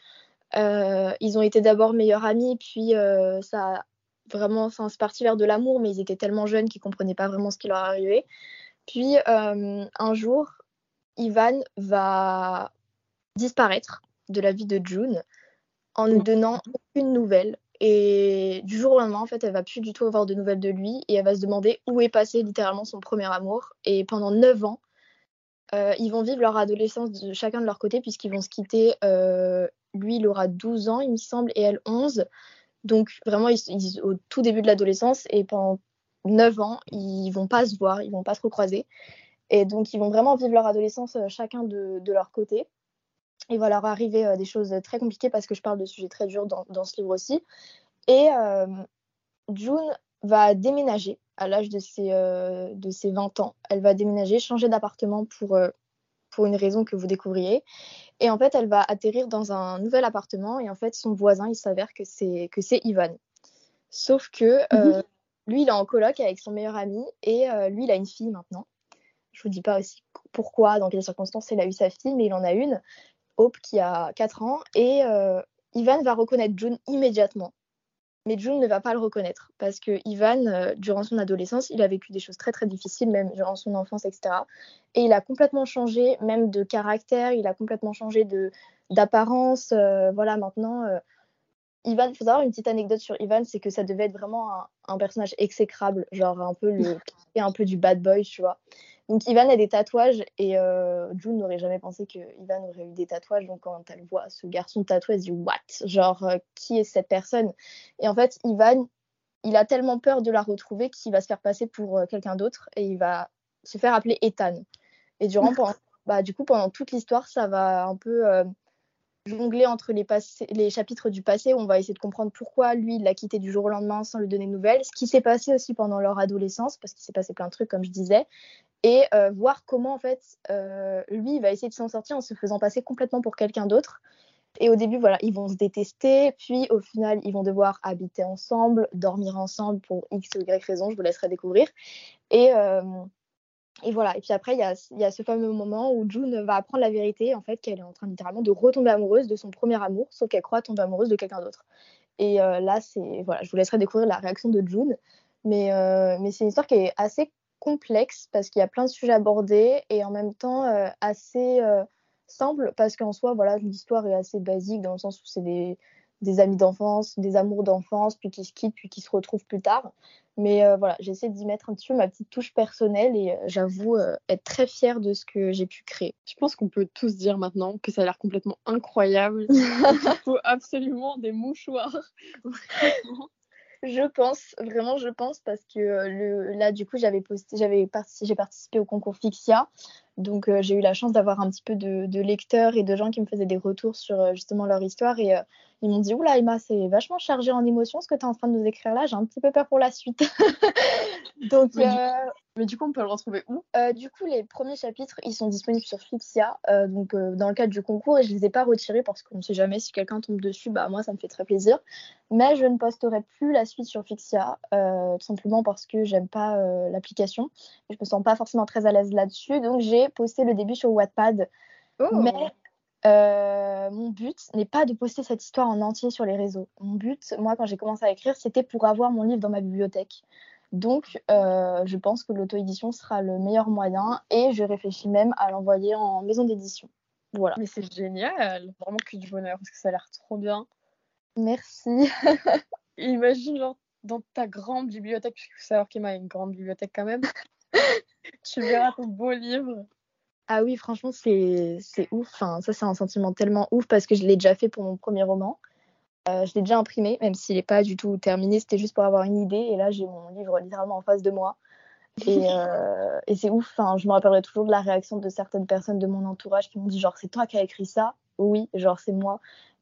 Speaker 2: Euh, ils ont été d'abord meilleurs amis, puis euh, ça a vraiment, enfin, c'est parti vers de l'amour, mais ils étaient tellement jeunes qu'ils comprenaient pas vraiment ce qui leur arrivait. Puis un jour, Ivan va disparaître de la vie de June en ne donnant aucune nouvelle Et du jour au lendemain, en fait, elle va plus du tout avoir de nouvelles de lui et elle va se demander où est passé littéralement son premier amour. Et pendant 9 ans, euh, ils vont vivre leur adolescence de chacun de leur côté puisqu'ils vont se quitter. Euh, lui, il aura 12 ans, il me semble, et elle 11. Donc vraiment, ils, au tout début de l'adolescence et pendant 9 ans, ils vont pas se voir, ils vont pas se recroiser. Et donc, ils vont vraiment vivre leur adolescence euh, chacun de, leur côté. Il va leur arriver des choses très compliquées parce que je parle de sujets très durs dans, dans ce livre aussi. Et June va déménager à l'âge de ses, euh, de ses 20 ans. Elle va déménager, changer d'appartement pour, euh, pour une raison que vous découvriez. Et en fait, elle va atterrir dans un nouvel appartement et en fait, son voisin, il s'avère que c'est, Ivan. Sauf que euh, mhm. lui, il est en coloc avec son meilleur ami et lui, il a une fille maintenant. Je vous dis pas aussi pourquoi, dans quelles circonstances il a eu sa fille, mais il en a une, Hope, qui a 4 ans. Et Ivan va reconnaître June immédiatement mais June ne va pas le reconnaître parce que Ivan, euh, durant son adolescence, il a vécu des choses très très difficiles, même durant son enfance, etc. Et il a complètement changé, même de caractère, il a complètement changé de d'apparence. Euh, voilà, maintenant, euh, Ivan, il faut savoir une petite anecdote sur Ivan, c'est que ça devait être vraiment un, un, personnage exécrable, genre un peu le, un peu du bad boy, tu vois. Donc Ivan a des tatouages et euh, June n'aurait jamais pensé que Ivan aurait eu des tatouages. Donc quand elle voit ce garçon tatoué, elle se dit What? Genre, euh, qui est cette personne? Et en fait, Ivan, il a tellement peur de la retrouver qu'il va se faire passer pour euh, quelqu'un d'autre et il va se faire appeler Ethan. Et durant, bah, du coup, pendant toute l'histoire, ça va un peu jongler entre les, les, chapitres du passé. Où on va essayer de comprendre pourquoi lui il l'a quitté du jour au lendemain sans lui donner de nouvelles, ce qui s'est passé aussi pendant leur adolescence parce qu'il s'est passé plein de trucs comme je disais, et euh, voir comment en fait euh, lui va essayer de s'en sortir en se faisant passer complètement pour quelqu'un d'autre. Et au début, voilà, ils vont se détester, puis au final, ils vont devoir habiter ensemble, dormir ensemble pour X ou Y raison, je vous laisserai découvrir. Et, euh, et voilà, et puis après, il y a, y a, ce fameux moment où June va apprendre la vérité, en fait, qu'elle est en train littéralement de retomber amoureuse de son premier amour, sauf qu'elle croit tomber amoureuse de quelqu'un d'autre. Et là, c'est voilà, je vous laisserai découvrir la réaction de June. Mais, mais c'est une histoire qui est assez complexe parce qu'il y a plein de sujets abordés et en même temps euh, assez euh, simple parce qu'en soi, voilà, l'histoire est assez basique dans le sens où c'est des, des amis d'enfance, des amours d'enfance, puis qui se quittent, puis qui se retrouvent plus tard. Mais euh, voilà, j'essaie d'y mettre un petit peu ma petite touche personnelle et j'avoue être très fière de ce que j'ai pu créer.
Speaker 1: Je pense qu'on peut tous dire maintenant que ça a l'air complètement incroyable. Il faut absolument des mouchoirs.
Speaker 2: Je pense, vraiment, je pense, parce que euh, le, là, du coup, j'avais posté, j'avais j'ai participé au concours Fixia. Donc, euh, j'ai eu la chance d'avoir un petit peu de, de, lecteurs et de gens qui me faisaient des retours sur euh, justement leur histoire. Et ils m'ont dit Oula, Emma, c'est vachement chargé en émotions ce que tu es en train de nous écrire là. J'ai un petit peu peur pour la suite.
Speaker 1: Donc, mais du coup, on peut le retrouver où?
Speaker 2: euh, Du coup, les premiers chapitres, ils sont disponibles sur Fixia, euh, donc euh, dans le cadre du concours, et je les ai pas retirés parce qu'on ne sait jamais si quelqu'un tombe dessus. Bah moi, ça me fait très plaisir. Mais je ne posterai plus la suite sur Fixia, tout simplement parce que j'aime pas l'application. Je me sens pas forcément très à l'aise là-dessus, donc j'ai posté le début sur Wattpad. Oh. Mais mon but n'est pas de poster cette histoire en entier sur les réseaux. Mon but, moi, quand j'ai commencé à écrire, c'était pour avoir mon livre dans ma bibliothèque. Donc, euh, je pense que l'auto-édition sera le meilleur moyen et je réfléchis même à l'envoyer en maison d'édition. Voilà.
Speaker 1: Mais c'est génial, vraiment que du bonheur parce que ça a l'air trop bien.
Speaker 2: Merci.
Speaker 1: Imagine, genre, dans ta grande bibliothèque, je faut savoir qu'Emma a une grande bibliothèque quand même. tu verras ton beau livre.
Speaker 2: Ah oui, franchement, c'est ouf. Enfin, ça, c'est un sentiment tellement ouf parce que je l'ai déjà fait pour mon premier roman. Euh, je l'ai déjà imprimé, même s'il n'est pas du tout terminé. C'était juste pour avoir une idée. Et là, j'ai mon livre littéralement en face de moi. Et, euh, et c'est ouf. Enfin, je me rappellerai toujours de la réaction de certaines personnes de mon entourage qui m'ont dit genre, c'est toi qui as écrit ça? Oui, genre, c'est moi.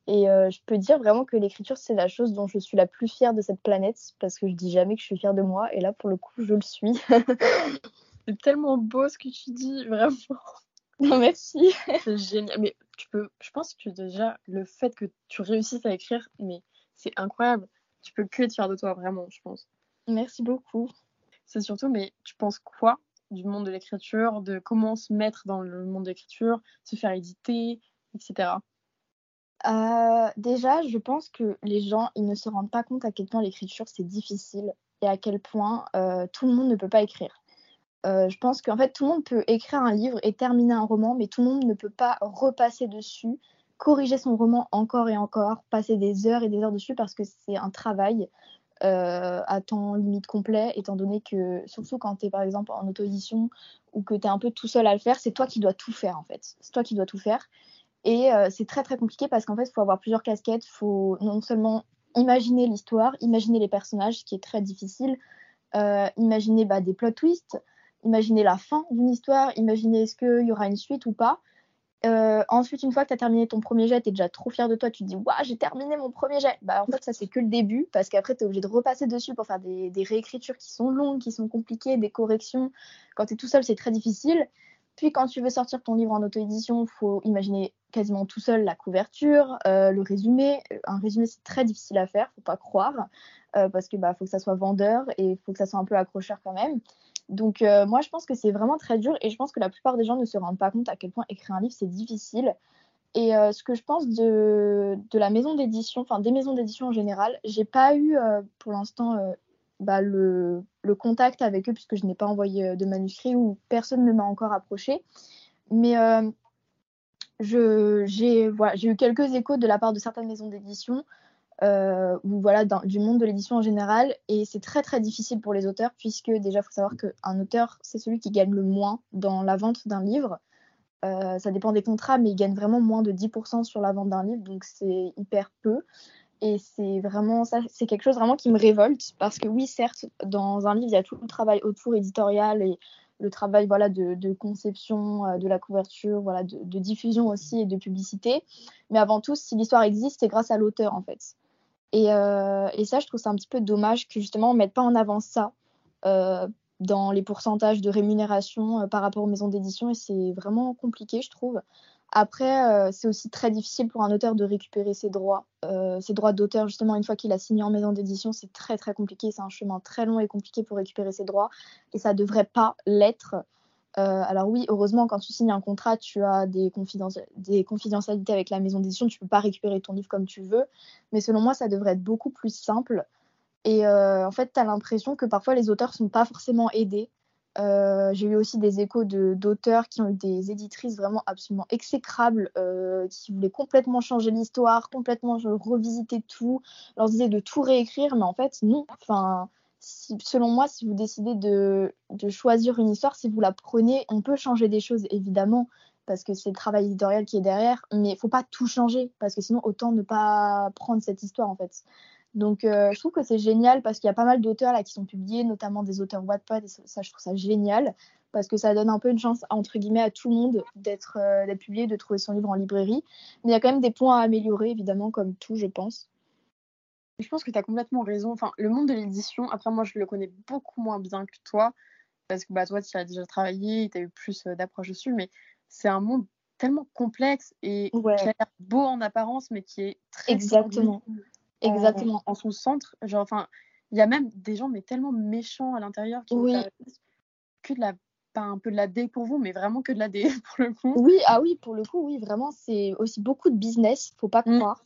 Speaker 2: Et euh, je peux dire vraiment que l'écriture, c'est la chose dont je suis la plus fière de cette planète parce que je dis jamais que je suis fière de moi. Et là, pour le coup, je le suis.
Speaker 1: c'est tellement beau ce que tu dis, vraiment.
Speaker 2: Non, merci.
Speaker 1: C'est génial. Mais tu peux, je pense que déjà, le fait que tu réussisses à écrire, mais c'est incroyable. Tu peux que être fier de toi, vraiment, je pense.
Speaker 2: Merci beaucoup.
Speaker 1: C'est surtout, mais tu penses quoi du monde de l'écriture, de comment se mettre dans le monde de l'écriture, se faire éditer, etc.
Speaker 2: Euh, déjà, je pense que les gens, ils ne se rendent pas compte à quel point l'écriture, c'est difficile et à quel point euh, tout le monde ne peut pas écrire. Euh, je pense qu'en fait, tout le monde peut écrire un livre et terminer un roman, mais tout le monde ne peut pas repasser dessus corriger son roman encore et encore, passer des heures et des heures dessus parce que c'est un travail euh, à temps limite complet, étant donné que, surtout quand tu es par exemple en auto-édition ou que tu es un peu tout seul à le faire, c'est toi qui dois tout faire en fait. C'est toi qui dois tout faire. Et euh, c'est très très compliqué parce qu'en fait, il faut avoir plusieurs casquettes. Il faut non seulement imaginer l'histoire, imaginer les personnages, ce qui est très difficile, imaginer bah, des plot twists, imaginer la fin d'une histoire, imaginer est-ce qu'il y aura une suite ou pas. Euh, ensuite, une fois que tu as terminé ton premier jet, tu es déjà trop fier de toi, tu te dis Waouh, j'ai terminé mon premier jet. Bah, en fait, ça, c'est que le début parce qu'après, tu es obligé de repasser dessus pour faire des, réécritures qui sont longues, qui sont compliquées, des corrections. Quand tu es tout seul, c'est très difficile. Puis, quand tu veux sortir ton livre en auto-édition, faut imaginer quasiment tout seul la couverture, euh, le résumé. Un résumé, c'est très difficile à faire, faut pas croire, euh, parce que bah, faut que ça soit vendeur et faut que ça soit un peu accrocheur quand même. Donc euh, moi, je pense que c'est vraiment très dur et je pense que la plupart des gens ne se rendent pas compte à quel point écrire un livre, c'est difficile. Et euh, ce que je pense de, la maison d'édition, enfin des maisons d'édition en général, j'ai pas eu euh, pour l'instant bah, le, contact avec eux puisque je n'ai pas envoyé de manuscrit ou personne ne m'a encore approché. Mais j'ai eu quelques échos de la part de certaines maisons d'édition euh, ou voilà du monde de l'édition en général. Et c'est très très difficile pour les auteurs puisque déjà il faut savoir qu'un auteur c'est celui qui gagne le moins dans la vente d'un livre. Euh, ça dépend des contrats mais il gagne vraiment moins de 10% sur la vente d'un livre donc c'est hyper peu. Et c'est vraiment ça c'est quelque chose vraiment qui me révolte parce que oui certes dans un livre il y a tout le travail autour éditorial et le travail voilà de, conception euh, de la couverture voilà de, diffusion aussi et de publicité. Mais avant tout si l'histoire existe c'est grâce à l'auteur en fait et, euh, et, ça, je trouve ça un petit peu dommage que justement on ne mette pas en avant ça euh, dans les pourcentages de rémunération euh, par rapport aux maisons d'édition. Et c'est vraiment compliqué, je trouve. Après, c'est aussi très difficile pour un auteur de récupérer ses droits. Ses droits d'auteur, justement, une fois qu'il a signé en maison d'édition, c'est très très compliqué. C'est un chemin très long et compliqué pour récupérer ses droits. Et ça ne devrait pas l'être. Euh, alors oui, heureusement, quand tu signes un contrat, tu as des, confidentialités avec la maison d'édition, tu ne peux pas récupérer ton livre comme tu veux, mais selon moi, ça devrait être beaucoup plus simple. Et euh, en fait, tu as l'impression que parfois les auteurs ne sont pas forcément aidés. Euh, j'ai eu aussi des échos d'auteurs qui ont eu des éditrices vraiment absolument exécrables, qui voulaient complètement changer l'histoire, complètement revisiter tout, leur disaient de tout réécrire, mais en fait, non. Enfin, selon moi, si vous décidez de, de, choisir une histoire, si vous la prenez, on peut changer des choses, évidemment, parce que c'est le travail éditorial qui est derrière, mais il faut pas tout changer, parce que sinon, autant ne pas prendre cette histoire, en fait. Donc, euh, je trouve que c'est génial, parce qu'il y a pas mal d'auteurs là qui sont publiés, notamment des auteurs Wattpad, et ça, je trouve ça génial, parce que ça donne un peu une chance, entre guillemets, à tout le monde d'être euh, publié, de trouver son livre en librairie. Mais il y a quand même des points à améliorer, évidemment, comme tout, je pense.
Speaker 1: Je pense que tu as complètement raison. Enfin, le monde de l'édition, après, moi, je le connais beaucoup moins bien que toi, parce que bah, toi, tu as déjà travaillé, tu as eu plus euh, d'approche dessus, mais c'est un monde tellement complexe et qui a l'air beau en apparence, mais qui est très.
Speaker 2: Exactement.
Speaker 1: En, Exactement. En, son centre. Genre, enfin, il y a même des gens, mais tellement méchants à l'intérieur, qui
Speaker 2: oui.
Speaker 1: que de la pas un peu de la dé pour vous, mais vraiment que de la dé pour le coup.
Speaker 2: Oui, ah oui, pour le coup, oui, vraiment, c'est aussi beaucoup de business, faut pas mm. croire.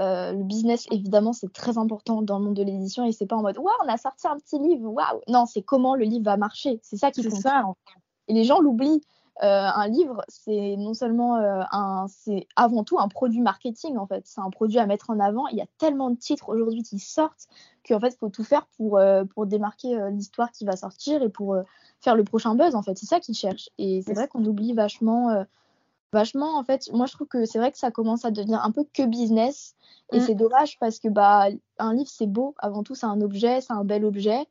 Speaker 2: Euh, le business, évidemment, c'est très important dans le monde de l'édition et c'est pas en mode waouh, on a sorti un petit livre, waouh. Non, c'est comment le livre va marcher. C'est ça qui compte. Ça. Et les gens l'oublient. Euh, un livre, c'est non seulement euh, un, c'est avant tout un produit marketing en fait. C'est un produit à mettre en avant. Il y a tellement de titres aujourd'hui qui sortent qu'en fait, il faut tout faire pour, pour démarquer l'histoire qui va sortir et pour faire le prochain buzz en fait. C'est ça qu'ils cherchent. Et c'est vrai qu'on oublie vachement vachement en fait moi je trouve que c'est vrai que ça commence à devenir un peu que business. Et mm. c'est dommage parce que bah un livre c'est beau. Avant tout c'est un objet c'est un bel objet.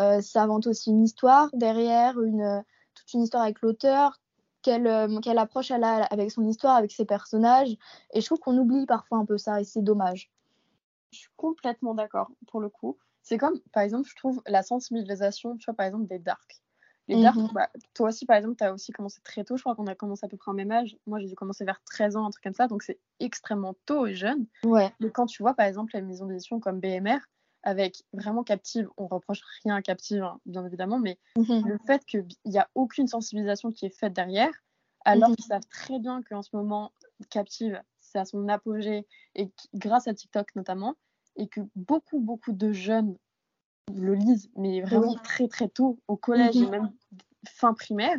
Speaker 2: Euh, ça tout aussi une histoire derrière une toute une histoire avec l'auteur quelle, euh, quelle approche elle a avec son histoire avec ses personnages. Et je trouve qu'on oublie parfois un peu ça et c'est dommage.
Speaker 1: Je suis complètement d'accord pour le coup. C'est comme par exemple je trouve la sensibilisation tu vois par exemple des darks les dark, mhm. bah, toi aussi, par exemple, tu as aussi commencé très tôt. Je crois qu'on a commencé à peu près en même âge. Moi, j'ai dû commencer vers 13 ans, un truc comme ça. Donc, c'est extrêmement tôt et jeune.
Speaker 2: Ouais.
Speaker 1: Mais quand tu vois, par exemple, les maisons d'édition comme BMR, avec vraiment Captive, on reproche rien à Captive, hein, bien évidemment, mais mhm. le fait qu'il n'y a aucune sensibilisation qui est faite derrière, alors mhm. qu'ils savent très bien qu'en ce moment, Captive, c'est à son apogée, et grâce à TikTok notamment, et que beaucoup, beaucoup de jeunes le lisent, mais vraiment très très tôt, au collège et mhm. même fin primaire,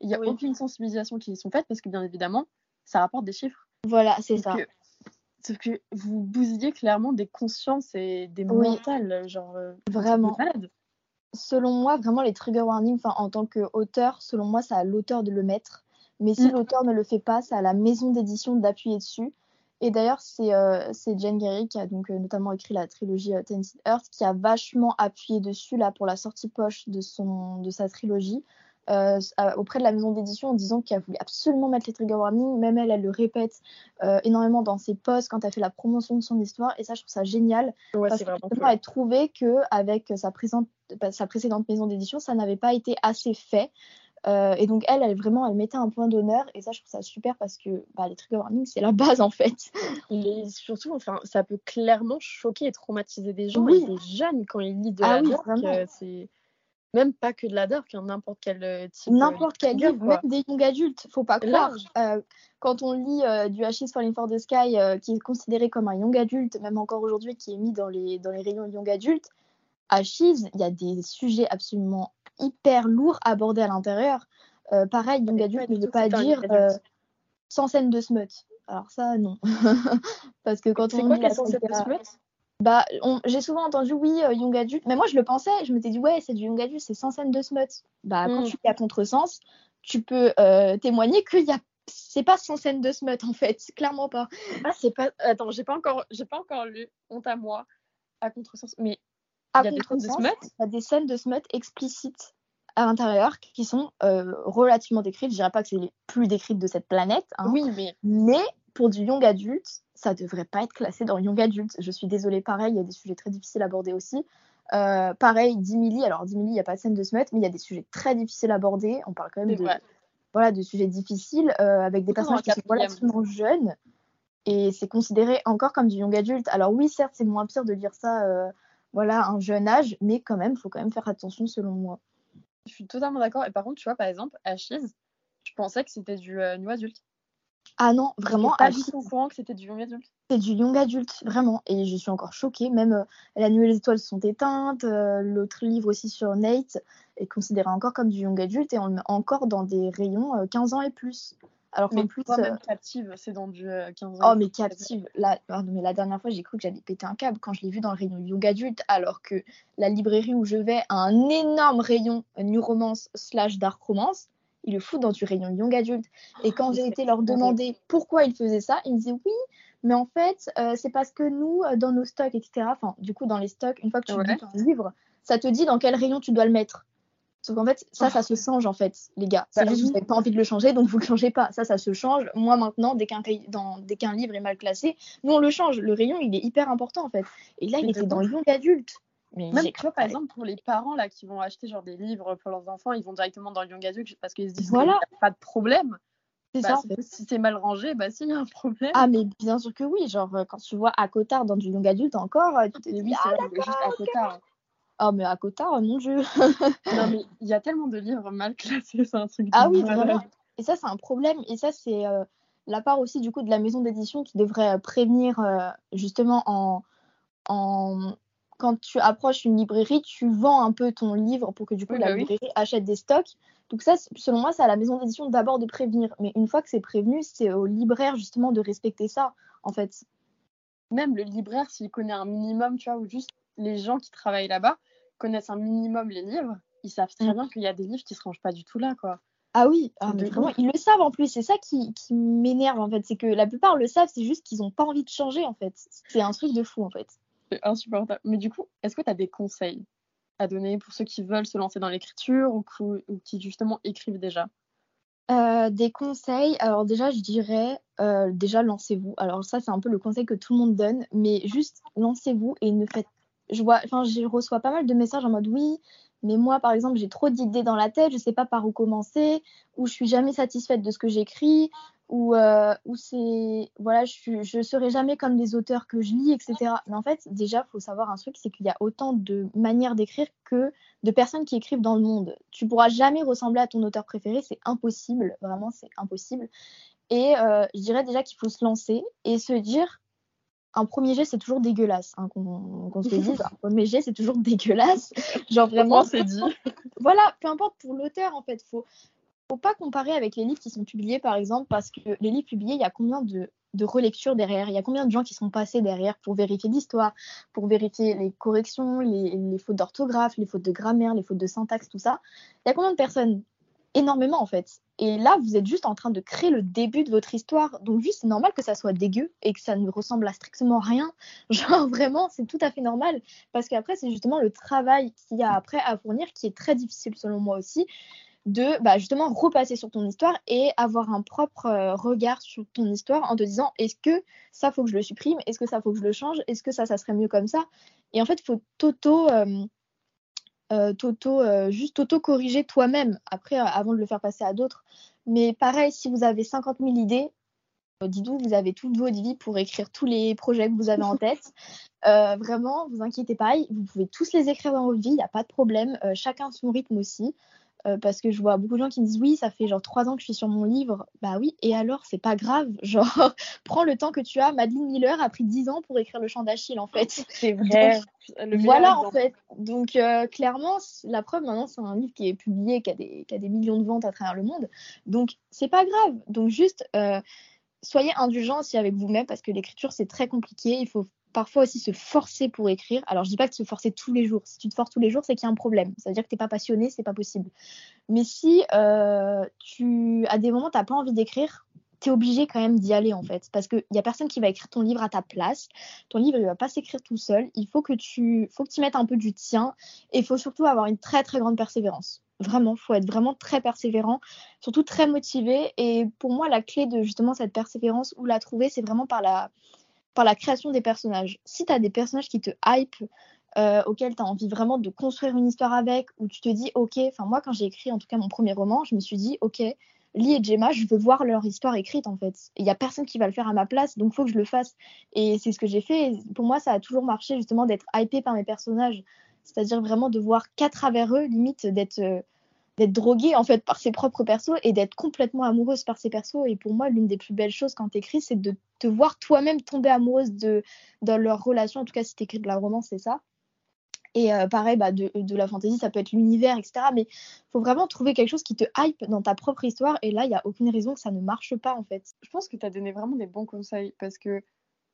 Speaker 1: il n'y a aucune sensibilisation qui y sont faites parce que bien évidemment, ça rapporte des chiffres.
Speaker 2: Voilà, c'est ça.
Speaker 1: Sauf que vous bousillez clairement des consciences et des mentales, genre euh,
Speaker 2: vraiment. Selon moi, vraiment les trigger warnings, en tant qu'auteur, selon moi, c'est à l'auteur de le mettre. Mais si mm. l'auteur ne le fait pas, c'est à la maison d'édition d'appuyer dessus. Et d'ailleurs, c'est euh, Jane Gary qui a donc euh, notamment écrit la trilogie euh, Earth qui a vachement appuyé dessus là pour la sortie poche de son de sa trilogie. Euh, auprès de la maison d'édition en disant qu'elle voulait absolument mettre les trigger warnings. Même elle, elle le répète énormément dans ses posts quand elle fait la promotion de son histoire. Et ça, je trouve ça génial.
Speaker 1: Ouais,
Speaker 2: parce
Speaker 1: vraiment
Speaker 2: cool. elle trouvait qu'avec sa, bah, sa précédente maison d'édition, ça n'avait pas été assez fait. Euh, et donc elle, elle vraiment, elle mettait un point d'honneur et ça, je trouve ça super parce que bah, les trigger warnings, c'est la base en fait.
Speaker 1: Et surtout, enfin, ça peut clairement choquer et traumatiser des gens oui. et des jeunes quand ils lisent de ah, la oui, c'est même pas que de la dark, hein, n'importe quel euh, type.
Speaker 2: Euh, n'importe quel livre, même des young adultes, faut pas croire. Euh, quand on lit du Ashes Falling for the Sky, qui est considéré comme un young adulte, même encore aujourd'hui, qui est mis dans les, dans les rayons young adultes, Ashes, il y a des sujets absolument hyper lourds abordés à l'intérieur. pareil, young adulte ne veut pas dire sans scène de smut. Alors ça, non. Parce que quand on
Speaker 1: quoi, lit la scène de smut?
Speaker 2: Bah, j'ai souvent entendu oui, euh, young adulte, mais moi je le pensais, je m'étais dit ouais, c'est du young adulte, c'est sans scène de smut. Bah, quand mm. tu es à contresens, tu peux euh, témoigner qu'il y a c'est pas sans scène de smut en fait, clairement pas.
Speaker 1: Ah, c'est pas attends, j'ai pas encore j'ai pas encore lu honte à moi à contresens, mais
Speaker 2: il y a des scènes de smut, il y a des scènes de smut explicites à l'intérieur qui sont euh, relativement décrites, je dirais pas que c'est les plus décrites de cette planète hein,
Speaker 1: Oui, mais
Speaker 2: mais pour du young adulte, ça devrait pas être classé dans young adulte. Je suis désolée, pareil, il y a des sujets très difficiles à aborder aussi. Euh, pareil, 10 milli, alors 10 milli, il n'y a pas de scène de mettre, mais il y a des sujets très difficiles à aborder. On parle quand même de, voilà, de sujets difficiles euh, avec des personnages qui sont relativement jeunes. Et c'est considéré encore comme du young adulte. Alors oui, certes, c'est moins pire de lire ça euh, voilà, un jeune âge, mais quand même, il faut quand même faire attention selon moi.
Speaker 1: Je suis totalement d'accord. Et par contre, tu vois, par exemple, Ashes, je pensais que c'était du new adulte.
Speaker 2: Ah non, vraiment.
Speaker 1: pas du tout au courant que c'était du young adulte.
Speaker 2: C'est du young adulte, vraiment. Et je suis encore choquée. Même euh, La nuit et les étoiles sont éteintes. Euh, l'autre livre aussi sur Nate est considéré encore comme du young adulte et on le met encore dans des rayons 15 euh, ans et plus.
Speaker 1: Alors qu'en plus. même captive, c'est dans du 15
Speaker 2: ans. Oh, mais captive. La... mais la dernière fois, j'ai cru que j'allais péter un câble quand je l'ai vu dans le rayon young adulte, alors que la librairie où je vais a un énorme rayon new romance slash dark romance il le fout dans du rayon young adulte. Et quand j'ai été leur demander pourquoi ils faisaient ça, ils me disaient oui, mais en fait, euh, c'est parce que nous, euh, dans nos stocks, etc., enfin, du coup, dans les stocks, une fois que tu ouais. lis un livre, ça te dit dans quel rayon tu dois le mettre. Sauf qu'en fait, ça, ça se change, en fait, les gars. C'est bah juste que vous n'avez pas envie de le changer, donc vous ne le changez pas. Ça, ça se change. Moi, maintenant, dès qu'un, qu'un livre est mal classé, nous, on le change. Le rayon, il est hyper important, en fait. Et là, il était dans young adulte.
Speaker 1: Mais Même tu par exemple, pour les parents là qui vont acheter genre des livres pour leurs enfants, ils vont directement dans le young adult parce qu'ils se disent voilà. n'y a pas de problème. C'est bah, ça. Si c'est mal rangé, bah si, il y a un problème.
Speaker 2: Ah, mais bien sûr que oui. Genre, euh, quand tu vois à Cotard dans du young adulte encore, euh, tu te dis,
Speaker 1: oui, c'est ah, juste à Cotard.
Speaker 2: Oh, mais à Cotard, mon Dieu.
Speaker 1: non, mais il y a tellement de livres mal classés, c'est un truc.
Speaker 2: Ah oui, vraiment. Et ça, c'est un problème. Et ça, c'est euh, la part aussi, du coup, de la maison d'édition qui devrait prévenir justement en, en quand tu approches une librairie, tu vends un peu ton livre pour que du coup la bah librairie achète des stocks. Donc ça, selon moi, c'est à la maison d'édition d'abord de prévenir. Mais une fois que c'est prévenu, c'est au libraire justement de respecter ça, en fait.
Speaker 1: Même le libraire, s'il connaît un minimum, tu vois, ou juste les gens qui travaillent là-bas connaissent un minimum les livres, ils savent très mm. bien qu'il y a des livres qui se rangent pas du tout là, quoi.
Speaker 2: Ah oui, ah, vraiment, ils le savent en plus. C'est ça qui, qui m'énerve en fait. C'est que la plupart le savent, c'est juste qu'ils n'ont pas envie de changer en fait. C'est un truc de fou en fait
Speaker 1: insupportable. Mais du coup, est-ce que tu as des conseils à donner pour ceux qui veulent se lancer dans l'écriture ou, qui justement écrivent déjà?
Speaker 2: Euh, des conseils, alors déjà je dirais euh, déjà lancez-vous. Alors ça c'est un peu le conseil que tout le monde donne, mais juste lancez-vous et ne faites. Je vois, enfin je reçois pas mal de messages en mode oui, mais moi par exemple j'ai trop d'idées dans la tête, je sais pas par où commencer, ou je suis jamais satisfaite de ce que j'écris, où, euh, c'est voilà je je serai jamais comme les auteurs que je lis etc mais en fait déjà faut savoir un truc c'est qu'il y a autant de manières d'écrire que de personnes qui écrivent dans le monde. Tu pourras jamais ressembler à ton auteur préféré c'est impossible vraiment c'est impossible. Et euh, je dirais déjà qu'il faut se lancer et se dire un premier jet c'est toujours dégueulasse hein, qu'on se dise un premier jet c'est toujours dégueulasse. Genre vraiment
Speaker 1: c'est dit.
Speaker 2: Voilà peu importe pour l'auteur en fait. Faut faut pas comparer avec les livres qui sont publiés, par exemple, parce que les livres publiés, il y a combien de, de relectures derrière? Il y a combien de gens qui sont passés derrière pour vérifier l'histoire, pour vérifier les corrections, les, les fautes d'orthographe, les fautes de grammaire, les fautes de syntaxe, tout ça? Il y a combien de personnes Énormément, en fait. Et là, vous êtes juste en train de créer le début de votre histoire. Donc, juste, c'est normal que ça soit dégueu et que ça ne ressemble à strictement rien. Genre, vraiment, c'est tout à fait normal. Parce qu'après, c'est justement le travail qu'il y a après à fournir qui est très difficile, selon moi aussi de bah, justement repasser sur ton histoire et avoir un propre euh, regard sur ton histoire en te disant est-ce que ça faut que je le supprime? Est-ce que ça faut que je le change? Est-ce que ça ça serait mieux comme ça? Et en fait il faut toto euh, euh, juste auto corriger toi-même après avant de le faire passer à d'autres. Mais pareil si vous avez 50 000 idées dites-vous vous avez toute votre vie pour écrire tous les projets que vous avez en tête. Vraiment vous inquiétez pas vous pouvez tous les écrire dans votre vie il n'y a pas de problème chacun son rythme aussi euh, parce que je vois beaucoup de gens qui me disent oui, ça fait genre trois ans que je suis sur mon livre. Bah oui, et alors, c'est pas grave. Genre, prends le temps que tu as. Madeleine Miller a pris dix ans pour écrire Le Chant d'Achille, en fait.
Speaker 1: C'est vrai.
Speaker 2: voilà, en fait. Donc, euh, clairement, la preuve, maintenant, c'est un livre qui est publié, qui a, des, qui a des millions de ventes à travers le monde. Donc, c'est pas grave. Donc, juste, euh, soyez indulgents aussi avec vous-même parce que l'écriture, c'est très compliqué. Il faut parfois aussi se forcer pour écrire. Alors, je dis pas que se forcer tous les jours. Si tu te forces tous les jours, c'est qu'il y a un problème. Ça veut dire que tu n'es pas passionné, c'est pas possible. Mais si euh, tu, à des moments, tu n'as pas envie d'écrire, tu es obligé quand même d'y aller en fait. Parce qu'il n'y a personne qui va écrire ton livre à ta place. Ton livre, il va pas s'écrire tout seul. Il faut que tu faut que tu mettes un peu du tien. Et il faut surtout avoir une très, très grande persévérance. Vraiment, faut être vraiment très persévérant, surtout très motivé. Et pour moi, la clé de justement cette persévérance, où la trouver, c'est vraiment par la, par la création des personnages. Si tu as des personnages qui te hype, euh, auxquels tu as envie vraiment de construire une histoire avec, où tu te dis, ok, enfin moi quand j'ai écrit en tout cas mon premier roman, je me suis dit, ok, Lee et Gemma, je veux voir leur histoire écrite en fait. Il n'y a personne qui va le faire à ma place, donc il faut que je le fasse. Et c'est ce que j'ai fait. pour moi, ça a toujours marché justement d'être hypé par mes personnages. C'est-à-dire vraiment de voir qu'à travers eux, limite d'être euh, d'être droguée en fait par ses propres persos et d'être complètement amoureuse par ses persos. Et pour moi, l'une des plus belles choses quand t'écris, c'est de te voir toi-même tomber amoureuse de dans leur relation. En tout cas, si t'écris de la romance, c'est ça. Et euh, pareil, bah, de, de, la fantaisie, ça peut être l'univers, etc. Mais il faut vraiment trouver quelque chose qui te hype dans ta propre histoire. Et là, il n'y a aucune raison que ça ne marche pas, en fait.
Speaker 1: Je pense que tu as donné vraiment des bons conseils parce que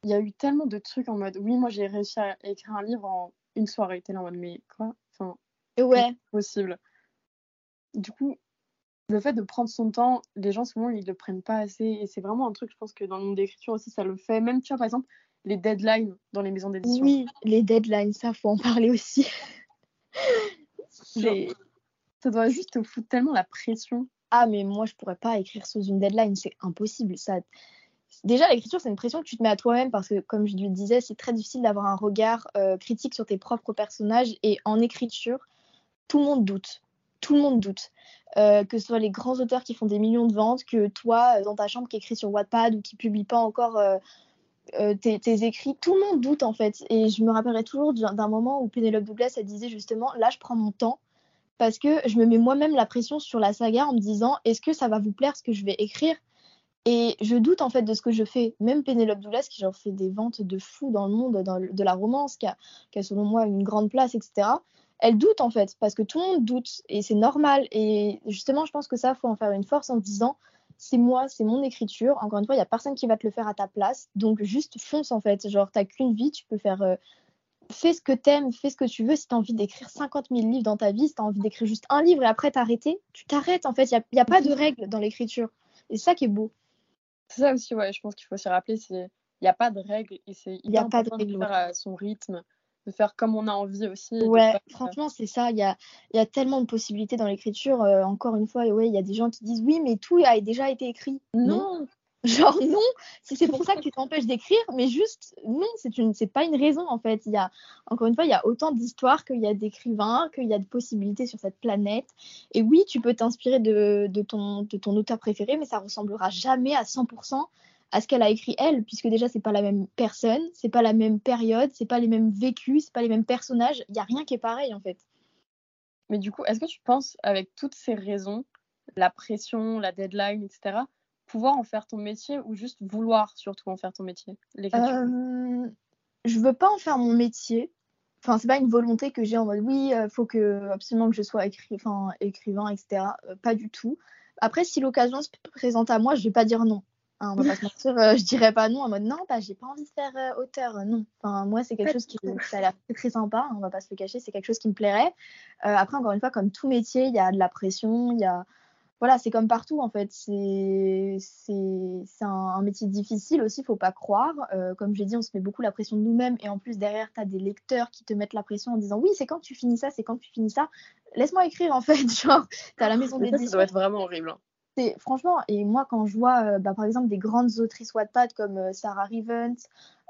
Speaker 1: il y a eu tellement de trucs en mode oui, moi j'ai réussi à écrire un livre en une soirée. T'es là en mode mais quoi? Enfin,
Speaker 2: ouais.
Speaker 1: possible du coup, le fait de prendre son temps, les gens souvent ils le prennent pas assez et c'est vraiment un truc, je pense que dans le monde d'écriture aussi ça le fait. Même tu vois par exemple les deadlines dans les maisons d'édition.
Speaker 2: Oui, les deadlines, ça faut en parler aussi.
Speaker 1: Ça doit juste te foutre tellement la pression.
Speaker 2: Ah mais moi je pourrais pas écrire sous une deadline, c'est impossible. Ça, déjà l'écriture c'est une pression que tu te mets à toi-même parce que comme je lui disais c'est très difficile d'avoir un regard euh, critique sur tes propres personnages et en écriture tout le monde doute tout le monde doute. Euh, que ce soit les grands auteurs qui font des millions de ventes, que toi, euh, dans ta chambre, qui écris sur Wattpad ou qui publie pas encore euh, tes, écrits, tout le monde doute en fait. Et je me rappellerai toujours d'un moment où Penelope Douglas, elle disait justement, là, je prends mon temps parce que je me mets moi-même la pression sur la saga en me disant, est-ce que ça va vous plaire ce que je vais écrire? Et je doute en fait de ce que je fais. Même Penelope Douglas, qui genre fait des ventes de fou dans le monde de la romance, qui a, qui a, selon moi une grande place, etc elle doute en fait, parce que tout le monde doute et c'est normal. Et justement, je pense que ça, faut en faire une force en disant c'est moi, c'est mon écriture. Encore une fois, il n'y a personne qui va te le faire à ta place. Donc juste fonce en fait. Genre, t'as qu'une vie, tu peux faire. Euh, fais ce que t'aimes, fais ce que tu veux. Si t'as envie d'écrire 50 000 livres dans ta vie, si t'as envie d'écrire juste un livre et après t'arrêter, tu t'arrêtes en fait. Il n'y a, a, pas de règles dans l'écriture. Et c'est ça qui est beau.
Speaker 1: C'est ça aussi, ouais. Je pense qu'il faut se rappeler, il n'y a pas de règles et c'est
Speaker 2: il n'y a pas de règles.
Speaker 1: faire à son rythme faire comme on a envie aussi.
Speaker 2: Ouais, franchement, c'est ça. Il y a, y a tellement de possibilités dans l'écriture. Euh, encore une fois, ouais, il y a des gens qui disent oui, mais tout a déjà été écrit. Non. Genre non, si c'est pour ça que tu t'empêches d'écrire, mais juste non, c'est une, c'est pas une raison en fait. Il y a encore une fois, il y a autant d'histoires qu'il y a d'écrivains, qu'il y a de possibilités sur cette planète. Et oui, tu peux t'inspirer de, de, ton, de ton auteur préféré, mais ça ressemblera jamais à 100% à ce qu'elle a écrit elle, puisque déjà c'est pas la même personne, c'est pas la même période, c'est pas les mêmes vécus, c'est pas les mêmes personnages, il y a rien qui est pareil en fait.
Speaker 1: Mais du coup, est-ce que tu penses avec toutes ces raisons, la pression, la deadline, etc., pouvoir en faire ton métier ou juste vouloir surtout en faire ton métier
Speaker 2: euh, Je veux pas en faire mon métier. Enfin, c'est pas une volonté que j'ai en mode oui, euh, faut que absolument que je sois écri écrivain, etc. Euh, pas du tout. après, si l'occasion se présente à moi, je vais pas dire non. Hein, on va pas se mentir, euh, je dirais pas non en mode non, bah, j'ai pas envie de faire euh, auteur, non. Enfin, moi, c'est quelque chose qui ça a l'air très, sympa, hein, on va pas se le cacher, c'est quelque chose qui me plairait. après, encore une fois, comme tout métier, il y a de la pression, il y a voilà, c'est comme partout en fait. C'est un, un, métier difficile aussi, faut pas croire. Euh, comme j'ai dit, on se met beaucoup la pression de nous-mêmes et en plus derrière, tu as des lecteurs qui te mettent la pression en disant oui, c'est quand tu finis ça, c'est quand tu finis ça. Laisse-moi écrire en fait. Genre, tu as la maison d'édition.
Speaker 1: Ça doit être vraiment horrible.
Speaker 2: Hein. Franchement, et moi quand je vois euh, bah, par exemple des grandes autrices Wattpad comme euh, Sarah Rivens,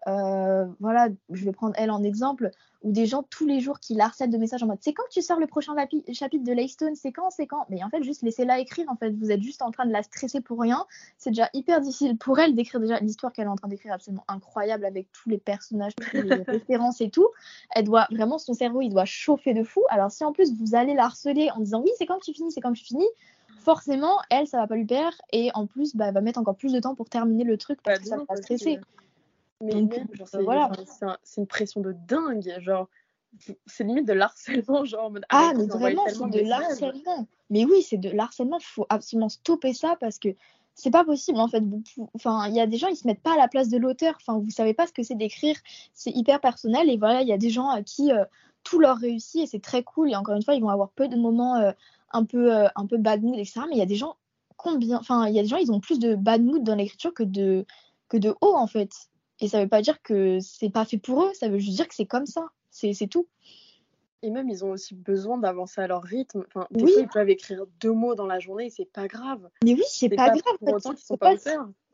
Speaker 2: euh, voilà, je vais prendre elle en exemple, où des gens tous les jours qui la harcèlent de messages en mode c'est quand tu sors le prochain chapitre de Laystone, c'est quand, c'est quand? Mais en fait, juste laissez-la écrire, en fait, vous êtes juste en train de la stresser pour rien. C'est déjà hyper difficile pour elle d'écrire déjà l'histoire qu'elle est en train d'écrire, absolument incroyable avec tous les personnages, toutes les références et tout. Elle doit vraiment, son cerveau, il doit chauffer de fou. Alors, si en plus vous allez la harceler en disant oui, c'est quand tu finis, c'est quand tu finis, forcément, elle, ça va pas lui plaire et en plus, bah, elle va mettre encore plus de temps pour terminer le truc parce bah, que ça va la stresser.
Speaker 1: Mais c'est voilà. une pression de dingue. Genre, c'est limite de l'harcèlement. Genre,
Speaker 2: ah, mais vraiment, c'est de l'harcèlement. Mais oui, c'est de l'harcèlement. Il faut absolument stopper ça parce que c'est pas possible en fait. Enfin, il y a des gens, ils se mettent pas à la place de l'auteur. Enfin, vous savez pas ce que c'est d'écrire. C'est hyper personnel. Et voilà, il y a des gens à qui euh, tout leur réussit et c'est très cool. Et encore une fois, ils vont avoir peu de moments euh, un peu, euh, un peu bad mood, etc. Mais il y a des gens combien, enfin, il y a des gens, ils ont plus de bad mood dans l'écriture que de que de haut en fait. Et ça veut pas dire que c'est pas fait pour eux, ça veut juste dire que c'est comme ça. C'est tout.
Speaker 1: Et même, ils ont aussi besoin d'avancer à leur rythme. Enfin, des oui. fois, ils peuvent écrire deux mots dans la journée et c'est pas grave.
Speaker 2: Mais oui, c'est pas, pas, grave.
Speaker 1: Pour autant qu'ils sont pas,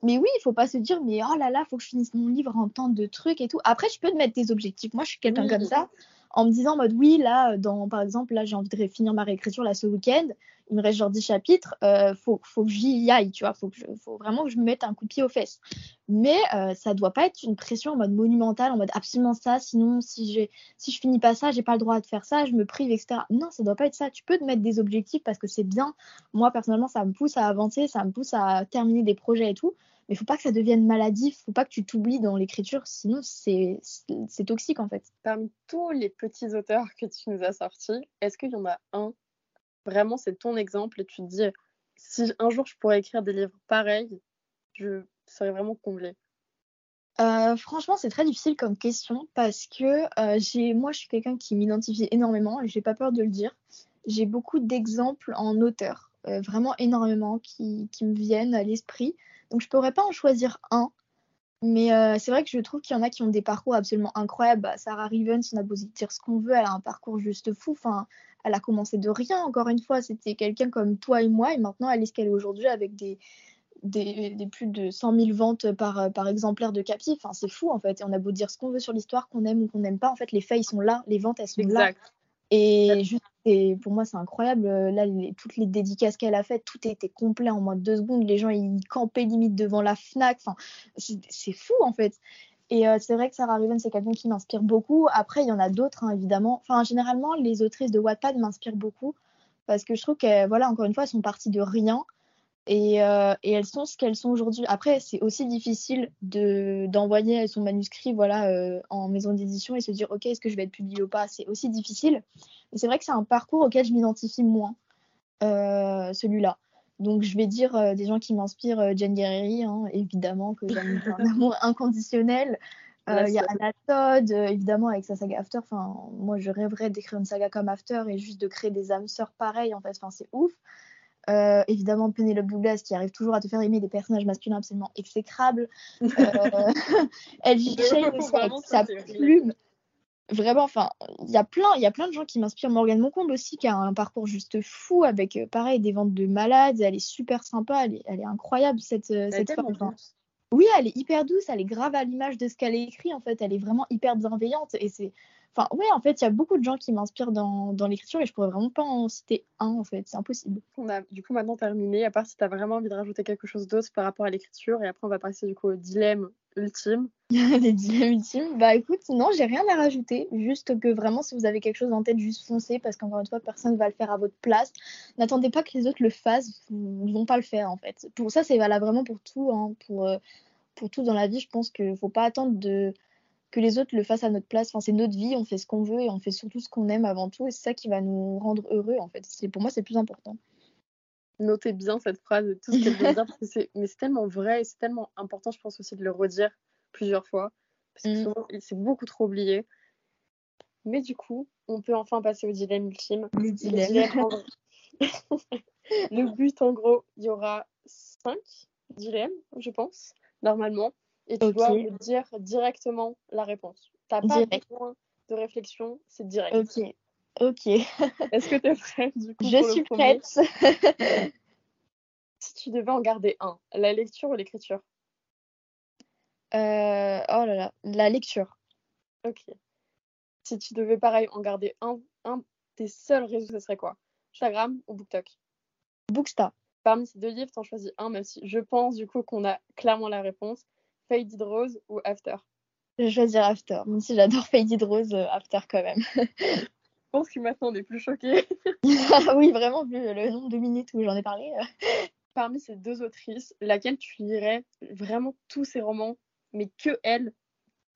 Speaker 2: Mais oui, il faut pas se dire, mais oh là là, faut que je finisse mon livre en temps de trucs et tout. Après, je peux te mettre des objectifs. Moi, je suis quelqu'un comme ça en me disant en mode oui, là, dans, par exemple, là, j'ai envie de finir ma réécriture là ce week-end, il me reste genre 10 chapitres, euh, faut, faut que j'y aille, tu vois, faut, que faut vraiment que je me mette un coup de pied aux fesses. Mais euh, ça doit pas être une pression en mode monumentale, en mode absolument ça, sinon si, si je finis pas ça, j'ai pas le droit de faire ça, je me prive, etc. Non, ça doit pas être ça. Tu peux te mettre des objectifs parce que c'est bien. Moi, personnellement, ça me pousse à avancer, ça me pousse à terminer des projets et tout mais il faut pas que ça devienne maladif, faut pas que tu t'oublies dans l'écriture, sinon c'est toxique en fait.
Speaker 1: Parmi tous les petits auteurs que tu nous as sortis, est-ce qu'il y en a un, vraiment c'est ton exemple et tu te dis, si un jour je pourrais écrire des livres pareils, je serais vraiment comblée?
Speaker 2: Euh, franchement, c'est très difficile comme question parce que euh, j'ai, moi, je suis quelqu'un qui m'identifie énormément et j'ai pas peur de le dire. J'ai beaucoup d'exemples en auteur, euh, vraiment énormément, qui, qui me viennent à l'esprit. Donc je pourrais pas en choisir un. Mais euh, c'est vrai que je trouve qu'il y en a qui ont des parcours absolument incroyables. Bah, Sarah Rivens, on a beau dire ce qu'on veut, elle a un parcours juste fou. Enfin, elle a commencé de rien, encore une fois. C'était quelqu'un comme toi et moi, et maintenant elle est ce qu'elle est aujourd'hui avec des, des, plus de 100 000 ventes par, par exemplaire de Capi. Enfin, c'est fou en fait. Et on a beau dire ce qu'on veut sur l'histoire, qu'on aime ou qu'on n'aime pas. En fait, les faits, ils sont là, les ventes, elles sont exact. là. Et juste, pour moi, c'est incroyable. Là, toutes les dédicaces qu'elle a faites, tout était complet en moins de deux secondes. Les gens, ils campaient limite devant la Fnac. Enfin, c'est fou, en fait. Et euh, c'est vrai que Sarah Riven, c'est quelqu'un qui m'inspire beaucoup. Après, il y en a d'autres, hein, évidemment. Enfin, généralement, les autrices de Wattpad m'inspirent beaucoup. Parce que je trouve qu'elles, voilà, encore une fois, elles sont parties de rien. Euh, et, elles sont ce qu'elles sont aujourd'hui. Après, c'est aussi difficile de, d'envoyer son manuscrit voilà, euh, en maison d'édition et se dire, OK, est-ce que je vais être publié ou pas? C'est aussi difficile. Mais c'est vrai que c'est un parcours auquel je m'identifie moins, euh, celui-là. Donc, je vais dire des gens qui m'inspirent, Jane Guerrieri, hein, évidemment, que j'aime un amour inconditionnel. Il y a Anna Todd, évidemment, avec sa saga After. Enfin, moi, je rêverais d'écrire une saga comme After et juste de créer des âmes sœurs pareilles, en fait. Enfin, c'est ouf. Euh, évidemment, Penelope Douglas qui arrive toujours à te faire aimer des personnages masculins absolument exécrables. Euh, LG Shane sa plume. Vraiment, enfin, il y a plein, il y a plein de gens qui m'inspirent. Morgane Moncombe aussi qui a un parcours juste fou avec, euh, pareil, des ventes de malades. Elle est super sympa, elle est, elle est incroyable cette, cette femme. oui, elle est hyper douce, elle est grave à l'image de ce qu'elle a écrit en fait. Elle est vraiment hyper bienveillante et c'est Enfin, ouais, en fait, il y a beaucoup de gens qui m'inspirent dans, dans l'écriture et je pourrais vraiment pas en citer un, en fait. C'est impossible.
Speaker 1: On a du coup maintenant terminé, à part si tu as vraiment envie de rajouter quelque chose d'autre par rapport à l'écriture. Et après, on va passer du coup au dilemme ultime.
Speaker 2: Les dilemmes ultimes Bah écoute, non, j'ai rien à rajouter. Juste que vraiment, si vous avez quelque chose en tête, juste foncez parce qu'encore une fois, personne ne va le faire à votre place. N'attendez pas que les autres le fassent. Ils vont pas le faire, en fait. Pour ça, c'est valable vraiment pour tout. Hein. Pour, euh, pour tout dans la vie, je pense qu'il faut pas attendre de que les autres le fassent à notre place. Enfin, c'est notre vie, on fait ce qu'on veut et on fait surtout ce qu'on aime avant tout. Et c'est ça qui va nous rendre heureux, en fait. C'est, pour moi, c'est plus important.
Speaker 1: notez bien cette phrase et tout ce qu'elle veut dire parce que c'est mais c'est tellement vrai et c'est tellement important je pense aussi de le redire plusieurs fois parce que
Speaker 2: Mm.
Speaker 1: souvent c'est beaucoup trop oublié mais du coup on peut enfin passer au dilemme ultime Le dilemme, en le but en gros il y aura cinq dilemmes je pense normalement et tu
Speaker 2: Ok.
Speaker 1: dois me dire directement la réponse t'as pas
Speaker 2: Direct.
Speaker 1: besoin de réflexion c'est direct
Speaker 2: Ok. Ok.
Speaker 1: est-ce que t'es prête du coup
Speaker 2: Je suis prête.
Speaker 1: si tu devais en garder un la lecture ou l'écriture?
Speaker 2: Euh, oh là là, la lecture.
Speaker 1: Ok. Si tu devais, pareil, en garder un, un tes seuls réseaux, ce serait quoi? Instagram ou BookTok?
Speaker 2: Booksta.
Speaker 1: Parmi ces deux livres, t'en choisis un, même si je pense du coup qu'on a clairement la réponse. Faded Rose ou After?
Speaker 2: Je vais choisir After. Même si j'adore Faded Rose, euh, After quand même.
Speaker 1: Je pense que maintenant on est plus choqués.
Speaker 2: oui, vraiment, vu le nombre de minutes où j'en ai parlé. euh.
Speaker 1: Parmi ces deux autrices, laquelle tu lirais vraiment tous ces romans, mais que elle?